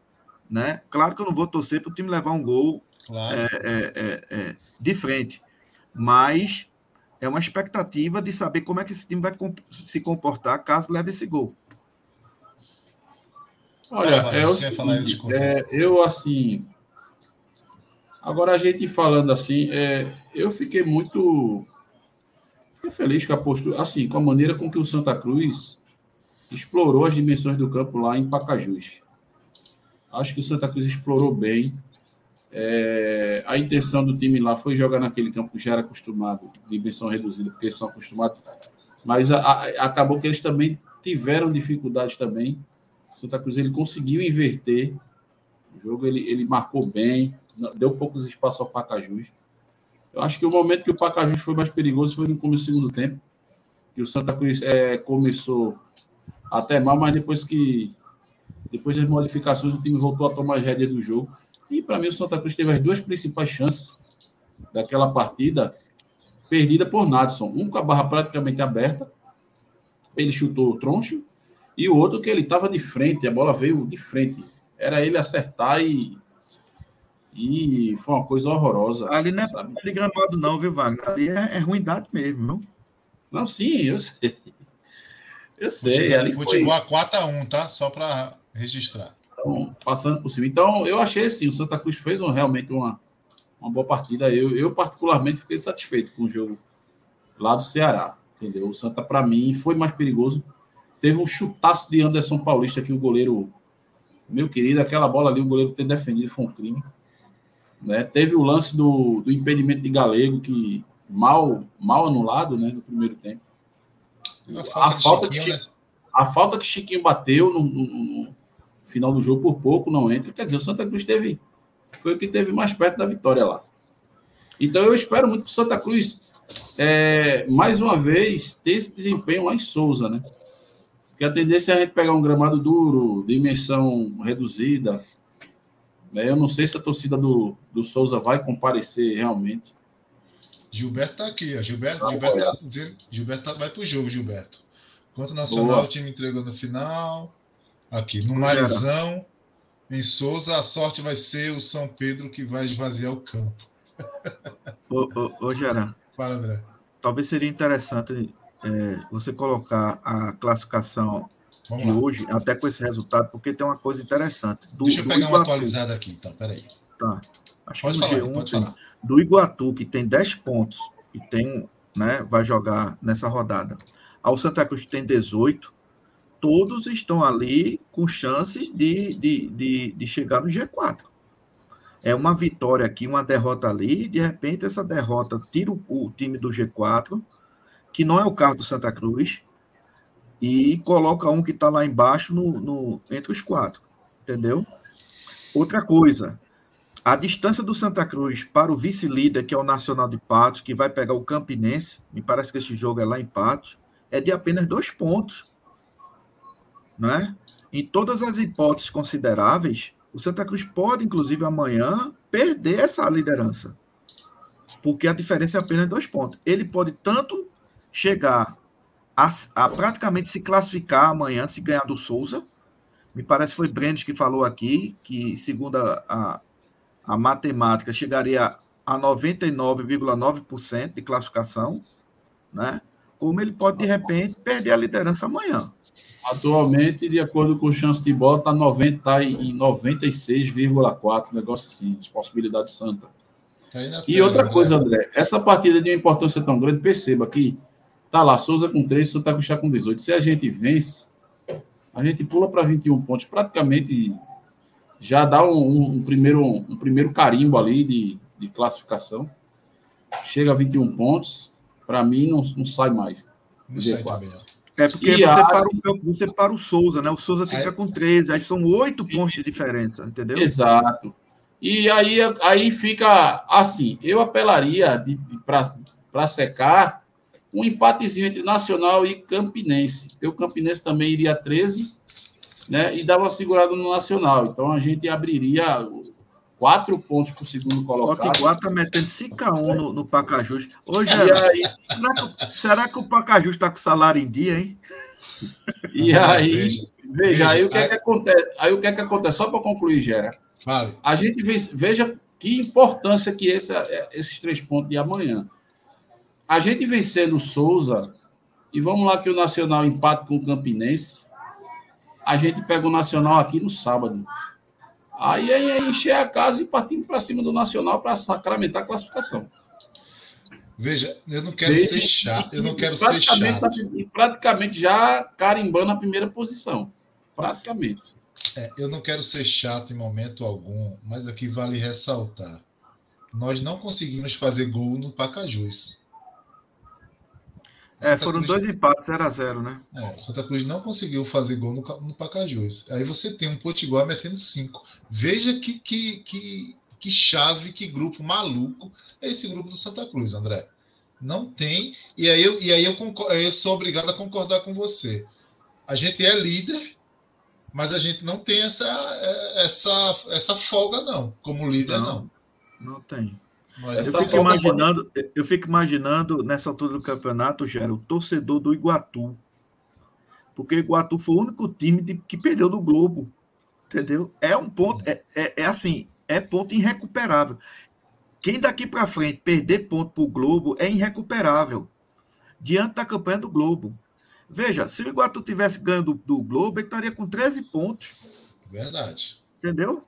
né? Claro que eu não vou torcer para o time levar um gol claro. é, é, é, é de frente, mas é uma expectativa de saber como é que esse time vai se comportar caso leve esse gol. Olha, é o seguinte, é, eu assim. Agora a gente falando assim, é, eu fiquei muito. Fiquei feliz com a postura, assim, com a maneira com que o Santa Cruz explorou as dimensões do campo lá em Pacajus. Acho que o Santa Cruz explorou bem. É, a intenção do time lá foi jogar naquele campo que já era acostumado, dimensão reduzida, porque eles são acostumados. Mas a, a, acabou que eles também tiveram dificuldades também. O Santa Cruz ele conseguiu inverter o jogo, ele, ele marcou bem, deu poucos espaços ao Pacajus. Eu acho que o momento que o Pacajus foi mais perigoso foi no começo do segundo tempo, que o Santa Cruz é, começou até mal, mas depois que depois das modificações o time voltou a tomar as rédeas do jogo. E para mim o Santa Cruz teve as duas principais chances daquela partida perdida por Nadson. Um com a barra praticamente aberta, ele chutou o troncho, e o outro que ele estava de frente, a bola veio de frente. Era ele acertar e. E foi uma coisa horrorosa. Ali não é sabe? de gramado, não, viu, Wagner? Ali é, é ruindade mesmo, não? Não, sim, eu sei. Eu sei. Ali Futebol foi... a 4x1, tá? Só para registrar. Então, passando por cima. Então, eu achei assim, o Santa Cruz fez um, realmente uma, uma boa partida. Eu, eu, particularmente, fiquei satisfeito com o jogo lá do Ceará. Entendeu? O Santa, para mim, foi mais perigoso. Teve um chutaço de Anderson Paulista que o goleiro, meu querido, aquela bola ali, o goleiro ter defendido foi um crime. Né? Teve o lance do, do impedimento de Galego, que mal, mal anulado né, no primeiro tempo. A, a falta, que Chiquinho, né? a falta que Chiquinho bateu no, no, no final do jogo por pouco não entra. Quer dizer, o Santa Cruz teve foi o que teve mais perto da vitória lá. Então eu espero muito que o Santa Cruz, é, mais uma vez, tenha esse desempenho lá em Souza, né? Porque Porque a tendência é a gente pegar um gramado duro, dimensão reduzida. Né? Eu não sei se a torcida do, do Souza vai comparecer realmente. Gilberto tá aqui, ó. Gilberto, Gilberto, tá, Gilberto tá, vai pro jogo, Gilberto. Quanto Nacional Boa. o time entregou no final. Aqui, no Marizão, em Souza, a sorte vai ser o São Pedro que vai esvaziar o campo. Ô, ô, ô Gerard. Fala, André. Talvez seria interessante é, você colocar a classificação Vamos de lá. hoje, até com esse resultado, porque tem uma coisa interessante. Do, Deixa eu pegar Iguatu. uma atualizada aqui, então, peraí. Tá. Acho pode que falar, G1 tem, do Iguatu, que tem 10 pontos e tem, né, vai jogar nessa rodada, ao Santa Cruz, que tem 18, todos estão ali com chances de, de, de, de chegar no G4. É uma vitória aqui, uma derrota ali, de repente essa derrota tira o, o time do G4, que não é o caso do Santa Cruz, e coloca um que está lá embaixo no, no, entre os quatro. Entendeu? Outra coisa, a distância do Santa Cruz para o vice-líder, que é o Nacional de Patos, que vai pegar o Campinense, me parece que esse jogo é lá em Patos, é de apenas dois pontos. Né? Em todas as hipóteses consideráveis, o Santa Cruz pode, inclusive, amanhã perder essa liderança. Porque a diferença é apenas dois pontos. Ele pode tanto chegar a, a praticamente se classificar amanhã, se ganhar do Souza. Me parece que foi Brendes que falou aqui, que segundo a, a a matemática chegaria a 99,9% de classificação, né? Como ele pode, de repente, perder a liderança amanhã. Atualmente, de acordo com o chance de bola, está 90, tá em 96,4%, negócio assim, de possibilidade santa. Tá e outra coisa, André, essa partida de uma importância tão grande, perceba que tá lá, Souza com 13, Santa Cruz com 18. Se a gente vence, a gente pula para 21 pontos, praticamente já dá um, um, primeiro, um primeiro carimbo ali de, de classificação. Chega a 21 pontos, para mim não, não sai mais. Não sai é porque você, a... para o, você para o Souza, né? O Souza fica aí... com 13, aí são oito pontos de diferença, entendeu? Exato. E aí, aí fica assim: eu apelaria de, de para secar um empatezinho entre Nacional e Campinense. Porque o Campinense também iria 13 né, e dava uma segurada no Nacional. Então a gente abriria quatro pontos para o segundo colocado. O Potiguar está metendo 5x1 no, no Pacajus. Hoje, será, que, será que o Pacajus está com salário em dia, hein? E aí, veja, aí o que é que acontece? Aí o que é que acontece? Só para concluir, Gera. Vale. A gente vê, veja que importância que esse, esses três pontos de amanhã. A gente vencendo o Souza, e vamos lá que o Nacional empate com o Campinense, a gente pega o Nacional aqui no sábado. Aí é encher a casa e partimos para cima do Nacional para sacramentar a classificação. Veja, eu não quero Desde, ser chato. Eu não quero ser chato. Tá, e praticamente já carimbando a primeira posição. Praticamente. É, eu não quero ser chato em momento algum, mas aqui vale ressaltar. Nós não conseguimos fazer gol no Pacajus. É, foram Cruz... dois empates, 0 a 0 né? É, Santa Cruz não conseguiu fazer gol no, no Pacajus. Aí você tem um Potiguar metendo cinco. Veja que, que, que, que chave, que grupo maluco é esse grupo do Santa Cruz, André. Não tem. E aí eu, e aí eu, concordo, eu sou obrigado a concordar com você. A gente é líder, mas a gente não tem essa, essa, essa folga, não. Como líder, não. Não, não tem eu fico imaginando, pode... eu fico imaginando nessa altura do campeonato, Gera, o torcedor do Iguatu. Porque o Iguatu foi o único time de, que perdeu do Globo. Entendeu? É um ponto, é, é, é assim, é ponto irrecuperável. Quem daqui para frente perder ponto para o Globo é irrecuperável. Diante da campanha do Globo. Veja, se o Iguatu tivesse ganho do, do Globo, ele estaria com 13 pontos. Verdade. Entendeu?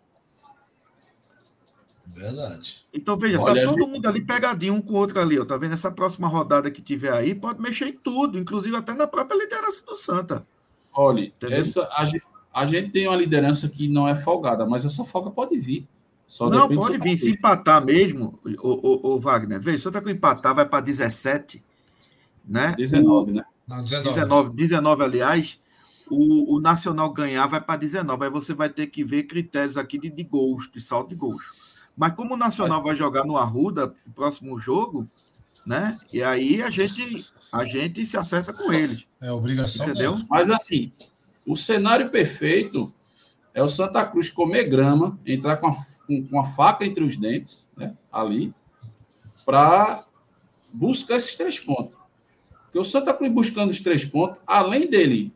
Verdade. Então, veja, tá Olha, tá todo gente... mundo ali pegadinho um com o outro ali, ó. Tá vendo? Essa próxima rodada que tiver aí pode mexer em tudo, inclusive até na própria liderança do Santa. Olha, essa, a, gente, a gente tem uma liderança que não é folgada, mas essa folga pode vir. Só não, pode vir. Se empatar mesmo, o, o, o Wagner, veja, Santa com empatar vai para 17, né? 19, o, né? Não, 19. 19, 19, aliás. O, o Nacional ganhar vai para 19. Aí você vai ter que ver critérios aqui de, de gols, de saldo de gols. Mas como o Nacional vai jogar no Arruda, o próximo jogo, né? E aí a gente a gente se acerta com eles. É obrigação Entendeu? dela. Mas assim, o cenário perfeito é o Santa Cruz comer grama, entrar com a, com, com a faca entre os dentes, né, ali, para buscar esses três pontos. Porque o Santa Cruz buscando os três pontos, além dele,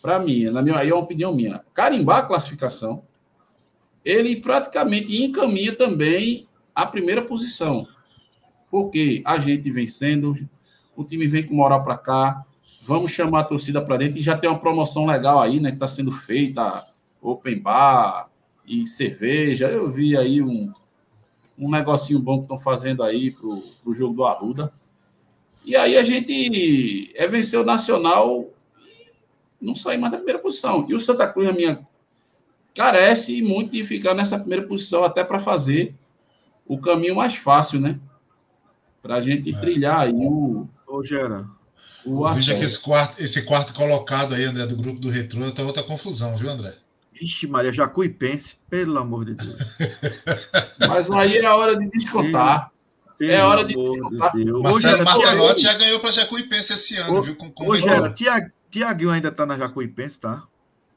para mim, na minha, aí é uma opinião minha, carimbar a classificação, ele praticamente encaminha também a primeira posição. Porque a gente vencendo, o time vem com moral para cá, vamos chamar a torcida para dentro e já tem uma promoção legal aí, né, que está sendo feita, open bar e cerveja. Eu vi aí um, um negocinho bom que estão fazendo aí pro, jogo do Arruda. E aí a gente é vencer o Nacional não sair mais da primeira posição. E o Santa Cruz, na minha carece muito de ficar nessa primeira posição, até para fazer o caminho mais fácil, né? Para a gente É. trilhar aí o, Ô, Gera, o Veja que esse quarto, esse quarto colocado aí, André, do grupo do Retrô, tá outra confusão, viu, André? Vixe, Maria, Jacuipense, pelo amor de Deus. Mas aí é a hora de descontar. Pelo É hora de descontar. Deus. Ô, Marcelo Gera, Martelotti Tia- já ganhou para Jacuipense esse ano, Ô, viu? Com, com Ô, Gera, Tia- Tiaguinho ainda tá na Jacuipense, tá?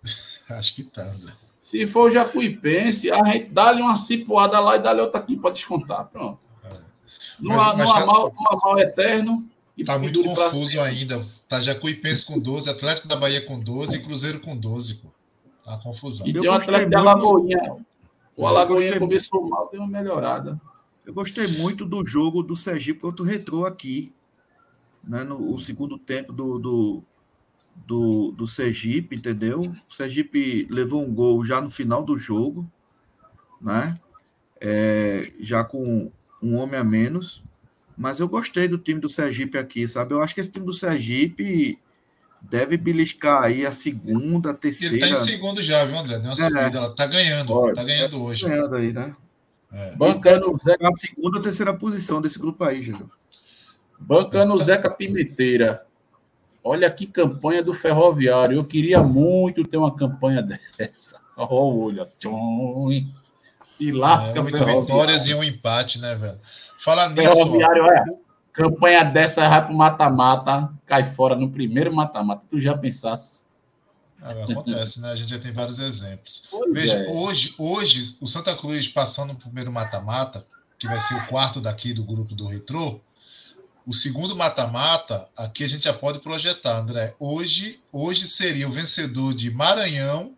Acho que tá, André. Se for o Jacuipense, a gente dá-lhe uma cipoada lá e dá-lhe outra aqui para descontar. Pronto. Não há, mas não há tá- mal, não há mal eterno. e- Tá e muito confuso ainda. Tá Jacuipense com 12, Atlético da Bahia com 12 e Cruzeiro com 12, pô. Tá confusão. E tem atleta de muito- Alagoinha. O Alagoinha começou mal, deu uma melhorada. Eu gostei muito do jogo do Sergipe contra o Retrô aqui. Né, no o segundo tempo do, do, do, do Sergipe, entendeu? O Sergipe levou um gol já no final do jogo, né? É, já com um homem a menos. Mas eu gostei do time do Sergipe aqui, sabe? Eu acho que esse time do Sergipe deve beliscar aí a segunda, a Ele terceira. tá em segundo já, viu, André? Deu uma É. subida, ela tá ganhando, Olha, tá ganhando hoje. ganhando aí, né? É. Bancando o Zeca, A segunda ou terceira posição desse grupo aí, Geraldo. bancando o Zeca Pimenteira. Olha que campanha do Ferroviário. Eu queria muito ter uma campanha dessa. Olha o olho. Tchum. E lasca É, Ferroviário. vitórias e um empate, né, velho? Fala nisso, Ferroviário, olha. Campanha dessa vai pro mata-mata, cai fora no primeiro mata-mata. Tu já pensasse? é, acontece, né? A gente já tem vários exemplos. Pois Veja, é. hoje, hoje, o Santa Cruz passando no primeiro mata-mata, que vai ser o quarto daqui do grupo do Retrô, o segundo mata-mata, aqui a gente já pode projetar, André. Hoje, hoje seria o vencedor de Maranhão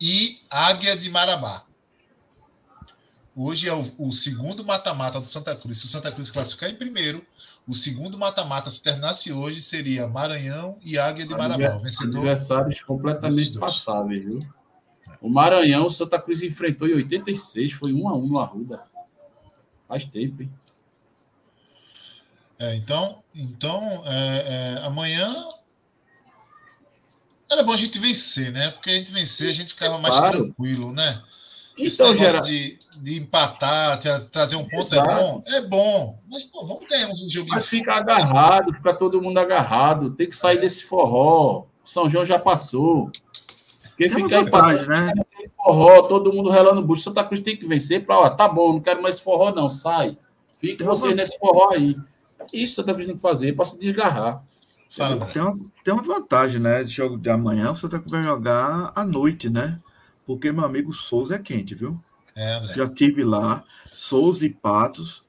e Águia de Marabá. Hoje é o, o segundo mata-mata do Santa Cruz. Se o Santa Cruz classificar em primeiro, o segundo mata-mata, se terminasse hoje, seria Maranhão e Águia de Marabá. O vencedor Adversários completamente passáveis, viu? O Maranhão, o Santa Cruz enfrentou em 86, foi 1 a 1 no Arruda. Faz tempo, hein? É, então, então é, é, amanhã era bom a gente vencer, né? Porque a gente vencer, a gente ficava mais Claro. tranquilo, né? Esse Então, negócio Geraldo, de, de empatar, tra- trazer um ponto Exato. é bom? É bom. Mas, pô, vamos ganhar um joguinho. mas fica agarrado, fica todo mundo agarrado. Tem que sair desse forró. O São João já passou. Porque Tem fica vantagem, empatado né? forró, todo mundo relando o bucho. Santa Cruz tem que vencer para, ó, tá bom, não quero mais esse forró, não. Sai. Fique vocês nesse forró aí. Isso Santa Cruz tem que fazer para se desgarrar. Fala. Tem uma, tem uma vantagem, né? De jogo de amanhã, o Santa Cruz vai jogar à noite, né? Porque meu amigo Souza é quente, viu? É. Já tive lá. Souza e Patos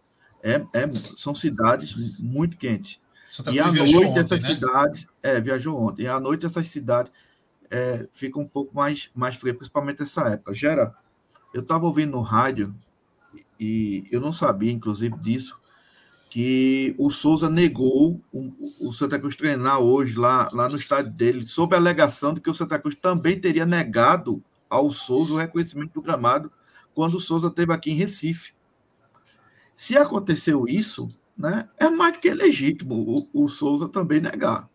é, é- são cidades muito quentes. Santa E à noite ontem, essas né? cidades. É, viajou ontem. E à noite essas cidades é, ficam um pouco mais, mais frias, principalmente nessa época. Gera, eu estava ouvindo no rádio, e eu não sabia, inclusive, disso, que o Souza negou o, o Santa Cruz treinar hoje lá, lá no estádio dele, sob a alegação de que o Santa Cruz também teria negado ao Souza o reconhecimento do gramado quando o Souza esteve aqui em Recife. Se aconteceu isso, né, é mais do que legítimo o, o Souza também negar.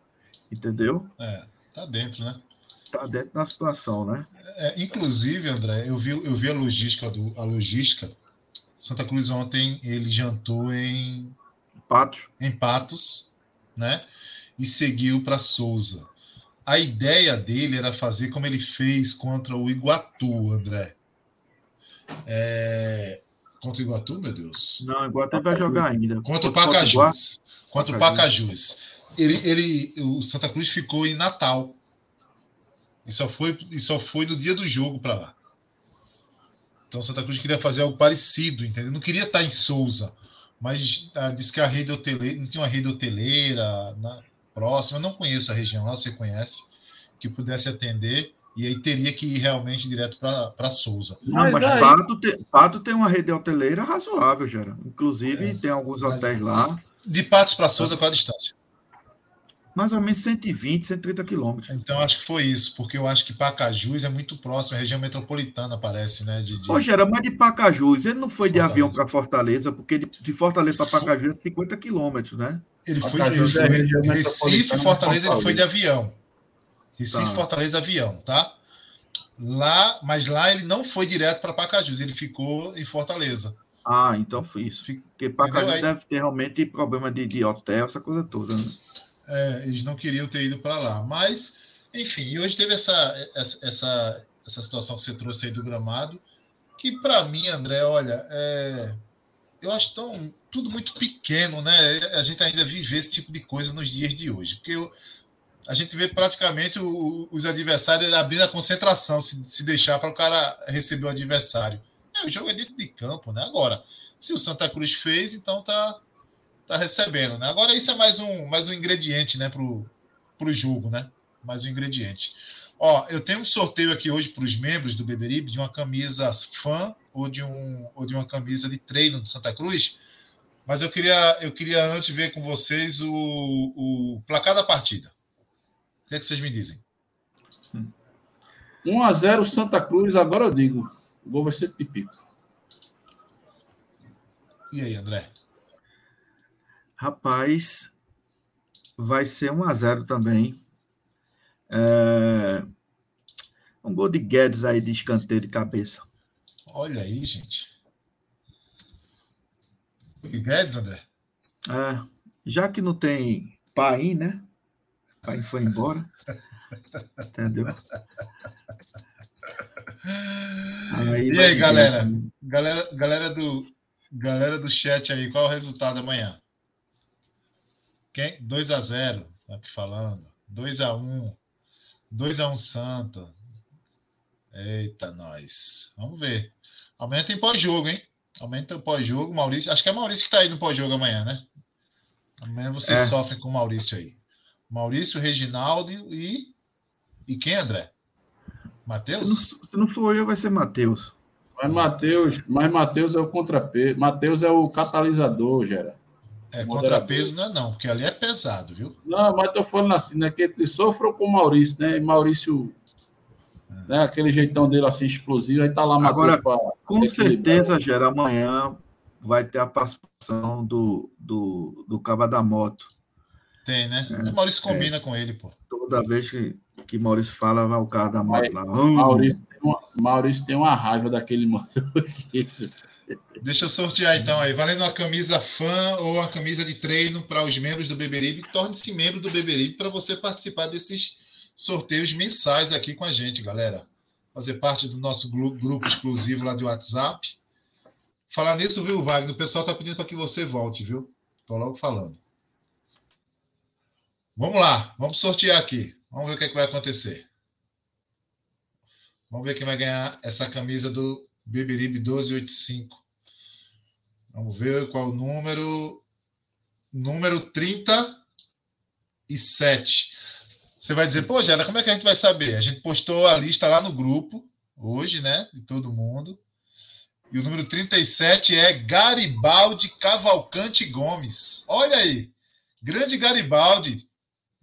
Entendeu? É, tá dentro, né? Está dentro da situação, né? É, inclusive, André, eu vi, eu vi a logística do a logística. Santa Cruz ontem ele jantou em Patos. em Patos, né? E seguiu para Souza. A ideia dele era fazer como ele fez contra o Iguatu, André. É, Contra o Iguatu, meu Deus. Não, o Iguatu vai jogar ainda. Contra o Pacajus. Contra o Pacajus. Ele, ele, o Santa Cruz ficou em Natal. E só foi, e só foi no dia do jogo para lá. Então Santa Cruz queria fazer algo parecido, entendeu? Não queria estar em Souza, mas ah, disse que a rede hoteleira, não tinha uma rede hoteleira na, próxima, eu não conheço a região lá, você conhece, que pudesse atender, e aí teria que ir realmente direto para Souza. Não, mas, mas aí... Pato, tem, Pato tem uma rede hoteleira razoável, Gera. Inclusive, é, tem alguns hotéis lá. De Patos para Souza, qual a distância? Mais ou menos 120, 130 quilômetros. Então acho que foi isso, porque eu acho que Pacajus é muito próximo, a região metropolitana parece, né? De, de... Hoje era mais de Pacajus, ele não foi de avião para Fortaleza, porque de, de Fortaleza para Pacajus é 50 quilômetros, né? Ele foi, ele foi é Recife, Fortaleza, ele foi de avião. Recife, tá. Fortaleza, avião, tá? Lá, mas lá ele não foi direto para Pacajus, ele ficou em Fortaleza. Ah, então foi isso. Porque Pacajus deve ter realmente problema de, de hotel, essa coisa toda, né? É, eles não queriam ter ido para lá. Mas, enfim, e hoje teve essa, essa, essa situação que você trouxe aí do gramado, que para mim, André, olha, é, eu acho tão, tudo muito pequeno, né? A gente ainda vive esse tipo de coisa nos dias de hoje. Porque eu, a gente vê praticamente o, os adversários abrindo a concentração, se, se deixar para o cara receber o adversário. É, o jogo é dentro de campo, né? Agora, se o Santa Cruz fez, então tá, tá recebendo, né? Agora isso é mais um, mais um ingrediente, né, pro, pro jogo, né? Mais um ingrediente. Ó, eu tenho um sorteio aqui hoje para os membros do Beberibe de uma camisa fã ou de, um, ou de uma camisa de treino do Santa Cruz. Mas eu queria, eu queria antes ver com vocês o, o placar da partida. O que, é que vocês me dizem? 1 a 0 Santa Cruz, agora eu digo. O gol vai ser de pico. E aí, André? Rapaz, vai ser 1 a 0 também. É... Um gol de Guedes aí de escanteio de cabeça. Olha aí, gente. E Guedes, André? É, já que não tem pai, né? Pai foi embora. Entendeu? Aí e aí, galera? galera? Galera do, galera do chat aí, qual é o resultado amanhã? Quem? 2 a 0 tá aqui falando. 2 a 1 2 a 1 Santa. Eita, nós. Vamos ver. Amanhã tem pós-jogo, hein? Amanhã tem pós-jogo. Maurício. Acho que é Maurício que está aí no pós-jogo amanhã, né? Amanhã vocês é. sofrem com o Maurício aí. Maurício, Reginaldo e. E quem, André? Matheus? Se, se não, for eu, vai ser Matheus. Mas Matheus, mas Matheus é o contrapeso. Matheus é o catalisador, Gera. É, contrapeso não é não, porque ali é pesado, viu? Não, mas tô falando assim, né? Que ele sofreu com o Maurício, né? E Maurício, é. né? Aquele jeitão dele assim, explosivo, aí tá lá Agora, pra, com certeza, Gera, amanhã vai ter a participação do, do, do Caba da Moto. Tem, né? É, o Maurício combina é, com ele, pô. Toda vez que, que Maurício fala, vai o cara da moto lá. Maurício, tem uma, Maurício tem uma raiva daquele moto. Deixa eu sortear então aí. Valendo uma camisa fã ou uma camisa de treino para os membros do Beberibe. Torne-se membro do Beberibe para você participar desses sorteios mensais aqui com a gente, galera. Fazer parte do nosso grupo exclusivo lá de WhatsApp. Falar nisso, viu, Wagner? O pessoal está pedindo para que você volte, viu? Estou logo falando. Vamos lá, vamos sortear aqui. Vamos ver o que, é que vai acontecer. Vamos ver quem vai ganhar essa camisa do Beberibe 1285. Vamos ver qual o número. Número 37. Você vai dizer, pô, Gera, como é que a gente vai saber? A gente postou a lista lá no grupo, hoje, né? De todo mundo. E o número 37 é Garibaldi Cavalcante Gomes. Olha aí. Grande Garibaldi.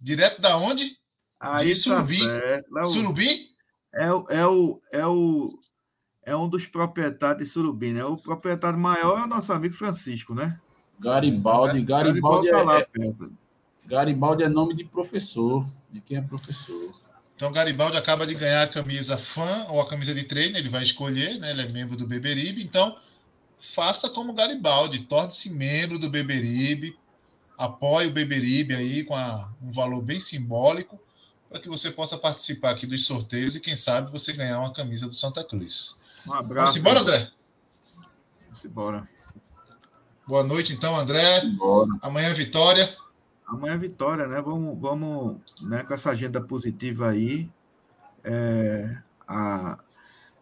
Direto da onde? Aí De Surubim. Tá Surubim? É, é, o, é o é um dos proprietários de Surubim, né? O proprietário maior é o nosso amigo Francisco, né? Garibaldi. Garibaldi, Garibaldi tá é, lá perto. Garibaldi é nome de professor, de quem é professor. Então, Garibaldi acaba de ganhar a camisa fã ou a camisa de treino, ele vai escolher, né? Ele é membro do Beberibe. Então, faça como Garibaldi, torne-se membro do Beberibe, apoie o Beberibe aí com a, um valor bem simbólico, para que você possa participar aqui dos sorteios e, quem sabe, você ganhar uma camisa do Santa Cruz. Um abraço. Vamos embora, André? Vamos embora. Boa noite, então, André. Amanhã vitória. Amanhã é vitória, né? Vamos, vamos né, com essa agenda positiva aí. É, a,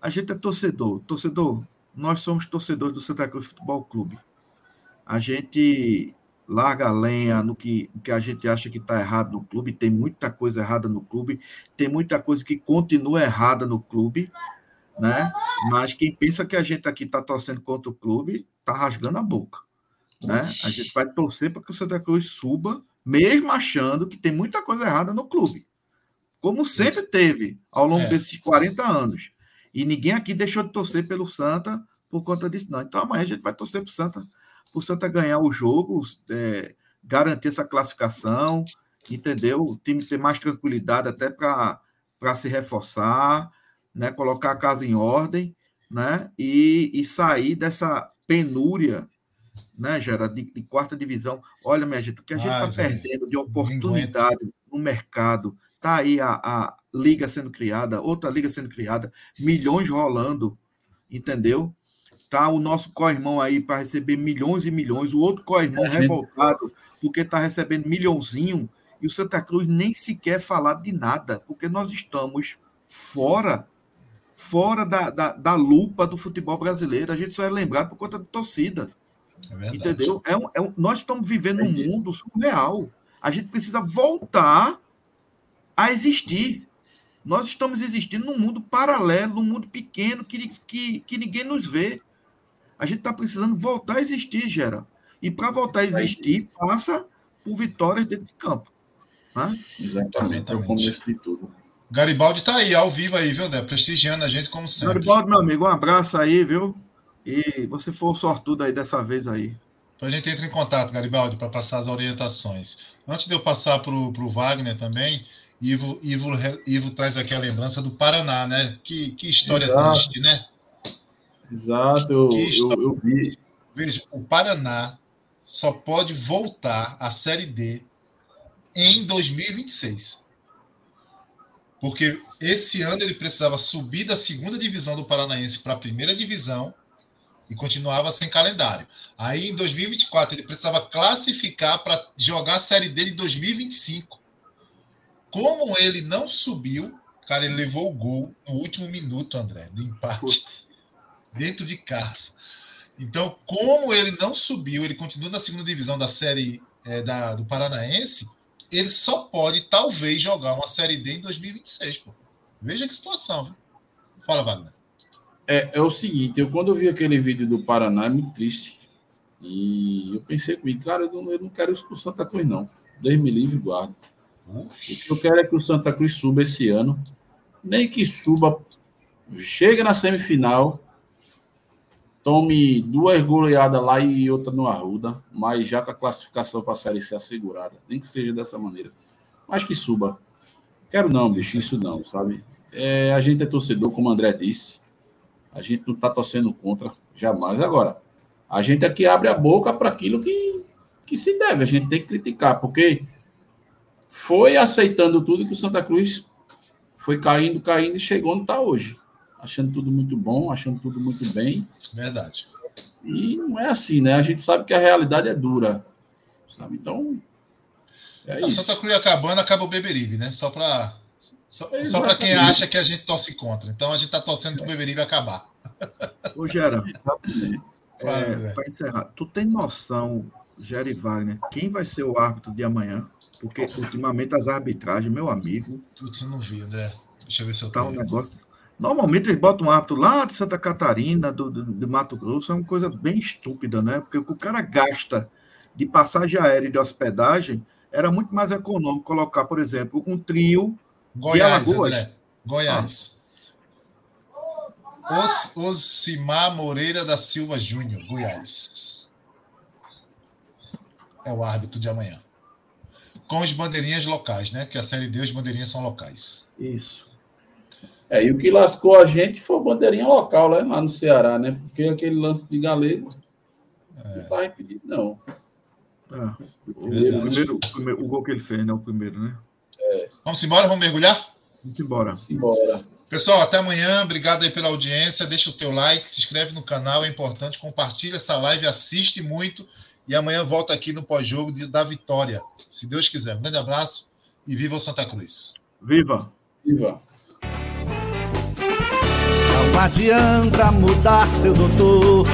a gente é torcedor. Torcedor, nós somos torcedores do Santa Cruz Futebol Clube. A gente larga a lenha no que, no que a gente acha que está errado no clube. Tem muita coisa errada no clube. Tem muita coisa que continua errada no clube. Né? Mas quem pensa que a gente aqui está torcendo contra o clube, está rasgando a boca. Né? A gente vai torcer para que o Santa Cruz suba mesmo achando que tem muita coisa errada no clube. Como sempre teve ao longo É. desses 40 anos. E ninguém aqui deixou de torcer pelo Santa por conta disso, não. Então amanhã a gente vai torcer para o Santa, pro Santa ganhar o jogo, é, garantir essa classificação, entendeu? O time ter mais tranquilidade até para se reforçar, né? colocar a casa em ordem, né? E, e sair dessa penúria né, Gera, de, de quarta divisão. Olha, minha gente, o que a gente está velho. perdendo de oportunidade no mercado. Está aí a, a liga sendo criada, outra liga sendo criada, milhões rolando, entendeu? Tá o nosso co-irmão aí para receber milhões e milhões, o outro co-irmão gente- revoltado porque está recebendo milhãozinho e o Santa Cruz nem sequer falar de nada, porque nós estamos fora fora da, da, da lupa do futebol brasileiro. A gente só é lembrado por conta da torcida. É. Entendeu? É um, é um- nós estamos vivendo um mundo surreal. A gente precisa voltar a existir. Nós estamos existindo num mundo paralelo, num mundo pequeno que, que, que ninguém nos vê. A gente está precisando voltar a existir, Gera. E para voltar a existir, passa por vitórias dentro de campo. né? Exatamente. É o começo de tudo. Garibaldi tá aí, ao vivo aí, viu, André? Prestigiando a gente como sempre. Garibaldo, meu amigo, um abraço aí, viu? E você for sortudo aí dessa vez aí. Então a gente entra em contato, Garibaldi, para passar as orientações. Antes de eu passar para o Wagner também, Ivo, Ivo, Ivo traz aqui a lembrança do Paraná, né? Que, que história Exato. triste, né? Exato, eu, Que eu, história. eu vi. Veja, o Paraná só pode voltar à Série D em 2026. Porque esse ano ele precisava subir da segunda divisão do Paranaense para a primeira divisão e continuava sem calendário. Aí em 2024 ele precisava classificar para jogar a Série D de 2025. Como ele não subiu, cara, ele levou o gol no último minuto, André, do empate dentro de casa. Então, como ele não subiu, ele continua na segunda divisão da série é, da, do Paranaense, ele só pode, talvez, jogar uma série D em 2026. Pô. Veja que situação. Viu? Fala, Wagner. É, é o seguinte, eu quando eu vi aquele vídeo do Paraná, é muito triste. E eu pensei comigo, cara, eu não, eu não quero isso pro Santa Cruz, não. Deus me livre e guarda. O que eu quero é que o Santa Cruz suba esse ano. Nem que suba, chega na semifinal, tome duas goleadas lá e outra no Arruda, mas já com a classificação para a Série C assegurada. Nem que seja dessa maneira. Mas que suba. Quero não, bicho, isso não, sabe? É, a gente é torcedor, como o André disse. A gente não está torcendo contra, jamais. Agora, a gente aqui abre a boca para aquilo que, que se deve. A gente tem que criticar, porque foi aceitando tudo que o Santa Cruz foi caindo, caindo e chegou onde está hoje. Achando tudo muito bom, achando tudo muito bem. Verdade. E não é assim, né? A gente sabe que a realidade é dura. Sabe? Então, é A isso. Santa Cruz acabando, acaba o Beberibe, né? Só para só, só para quem acha que a gente torce contra. Então a gente está torcendo para o Beberibe acabar. Ô, Gera, é, para encerrar, tu tem noção, Gera e Wagner, quem vai ser o árbitro de amanhã? Porque ultimamente as arbitragens, meu amigo, Putz, eu não vi, André. Deixa eu ver se eu tá um tenho. negócio. Normalmente eles botam um árbitro lá de Santa Catarina, do, do, de Mato Grosso, é uma coisa bem estúpida, né? Porque o que o cara gasta de passagem aérea e de hospedagem era muito mais econômico colocar, por exemplo, um trio Goiás, Alagoas? André. Goiás. Os, Osimar Moreira da Silva Júnior, Goiás. É o árbitro de amanhã. Com as bandeirinhas locais, né? Que a série D, as bandeirinhas são locais. Isso. É, e o que lascou a gente foi a bandeirinha local lá, lá no Ceará, né? Porque aquele lance de galego não estava impedido, não. Ah, o, Verdade. primeiro, o primeiro- o gol que ele fez, né? O primeiro, né? Vamos embora? Vamos mergulhar? Vamos embora. Vamos embora. Pessoal, até amanhã. Obrigado aí pela audiência. Deixa o teu like, se inscreve no canal, é importante. Compartilha essa live, assiste muito. E amanhã volta aqui no pós-jogo da vitória. Se Deus quiser. Um grande abraço e viva o Santa Cruz. Viva! Viva! Não adianta mudar, seu doutor.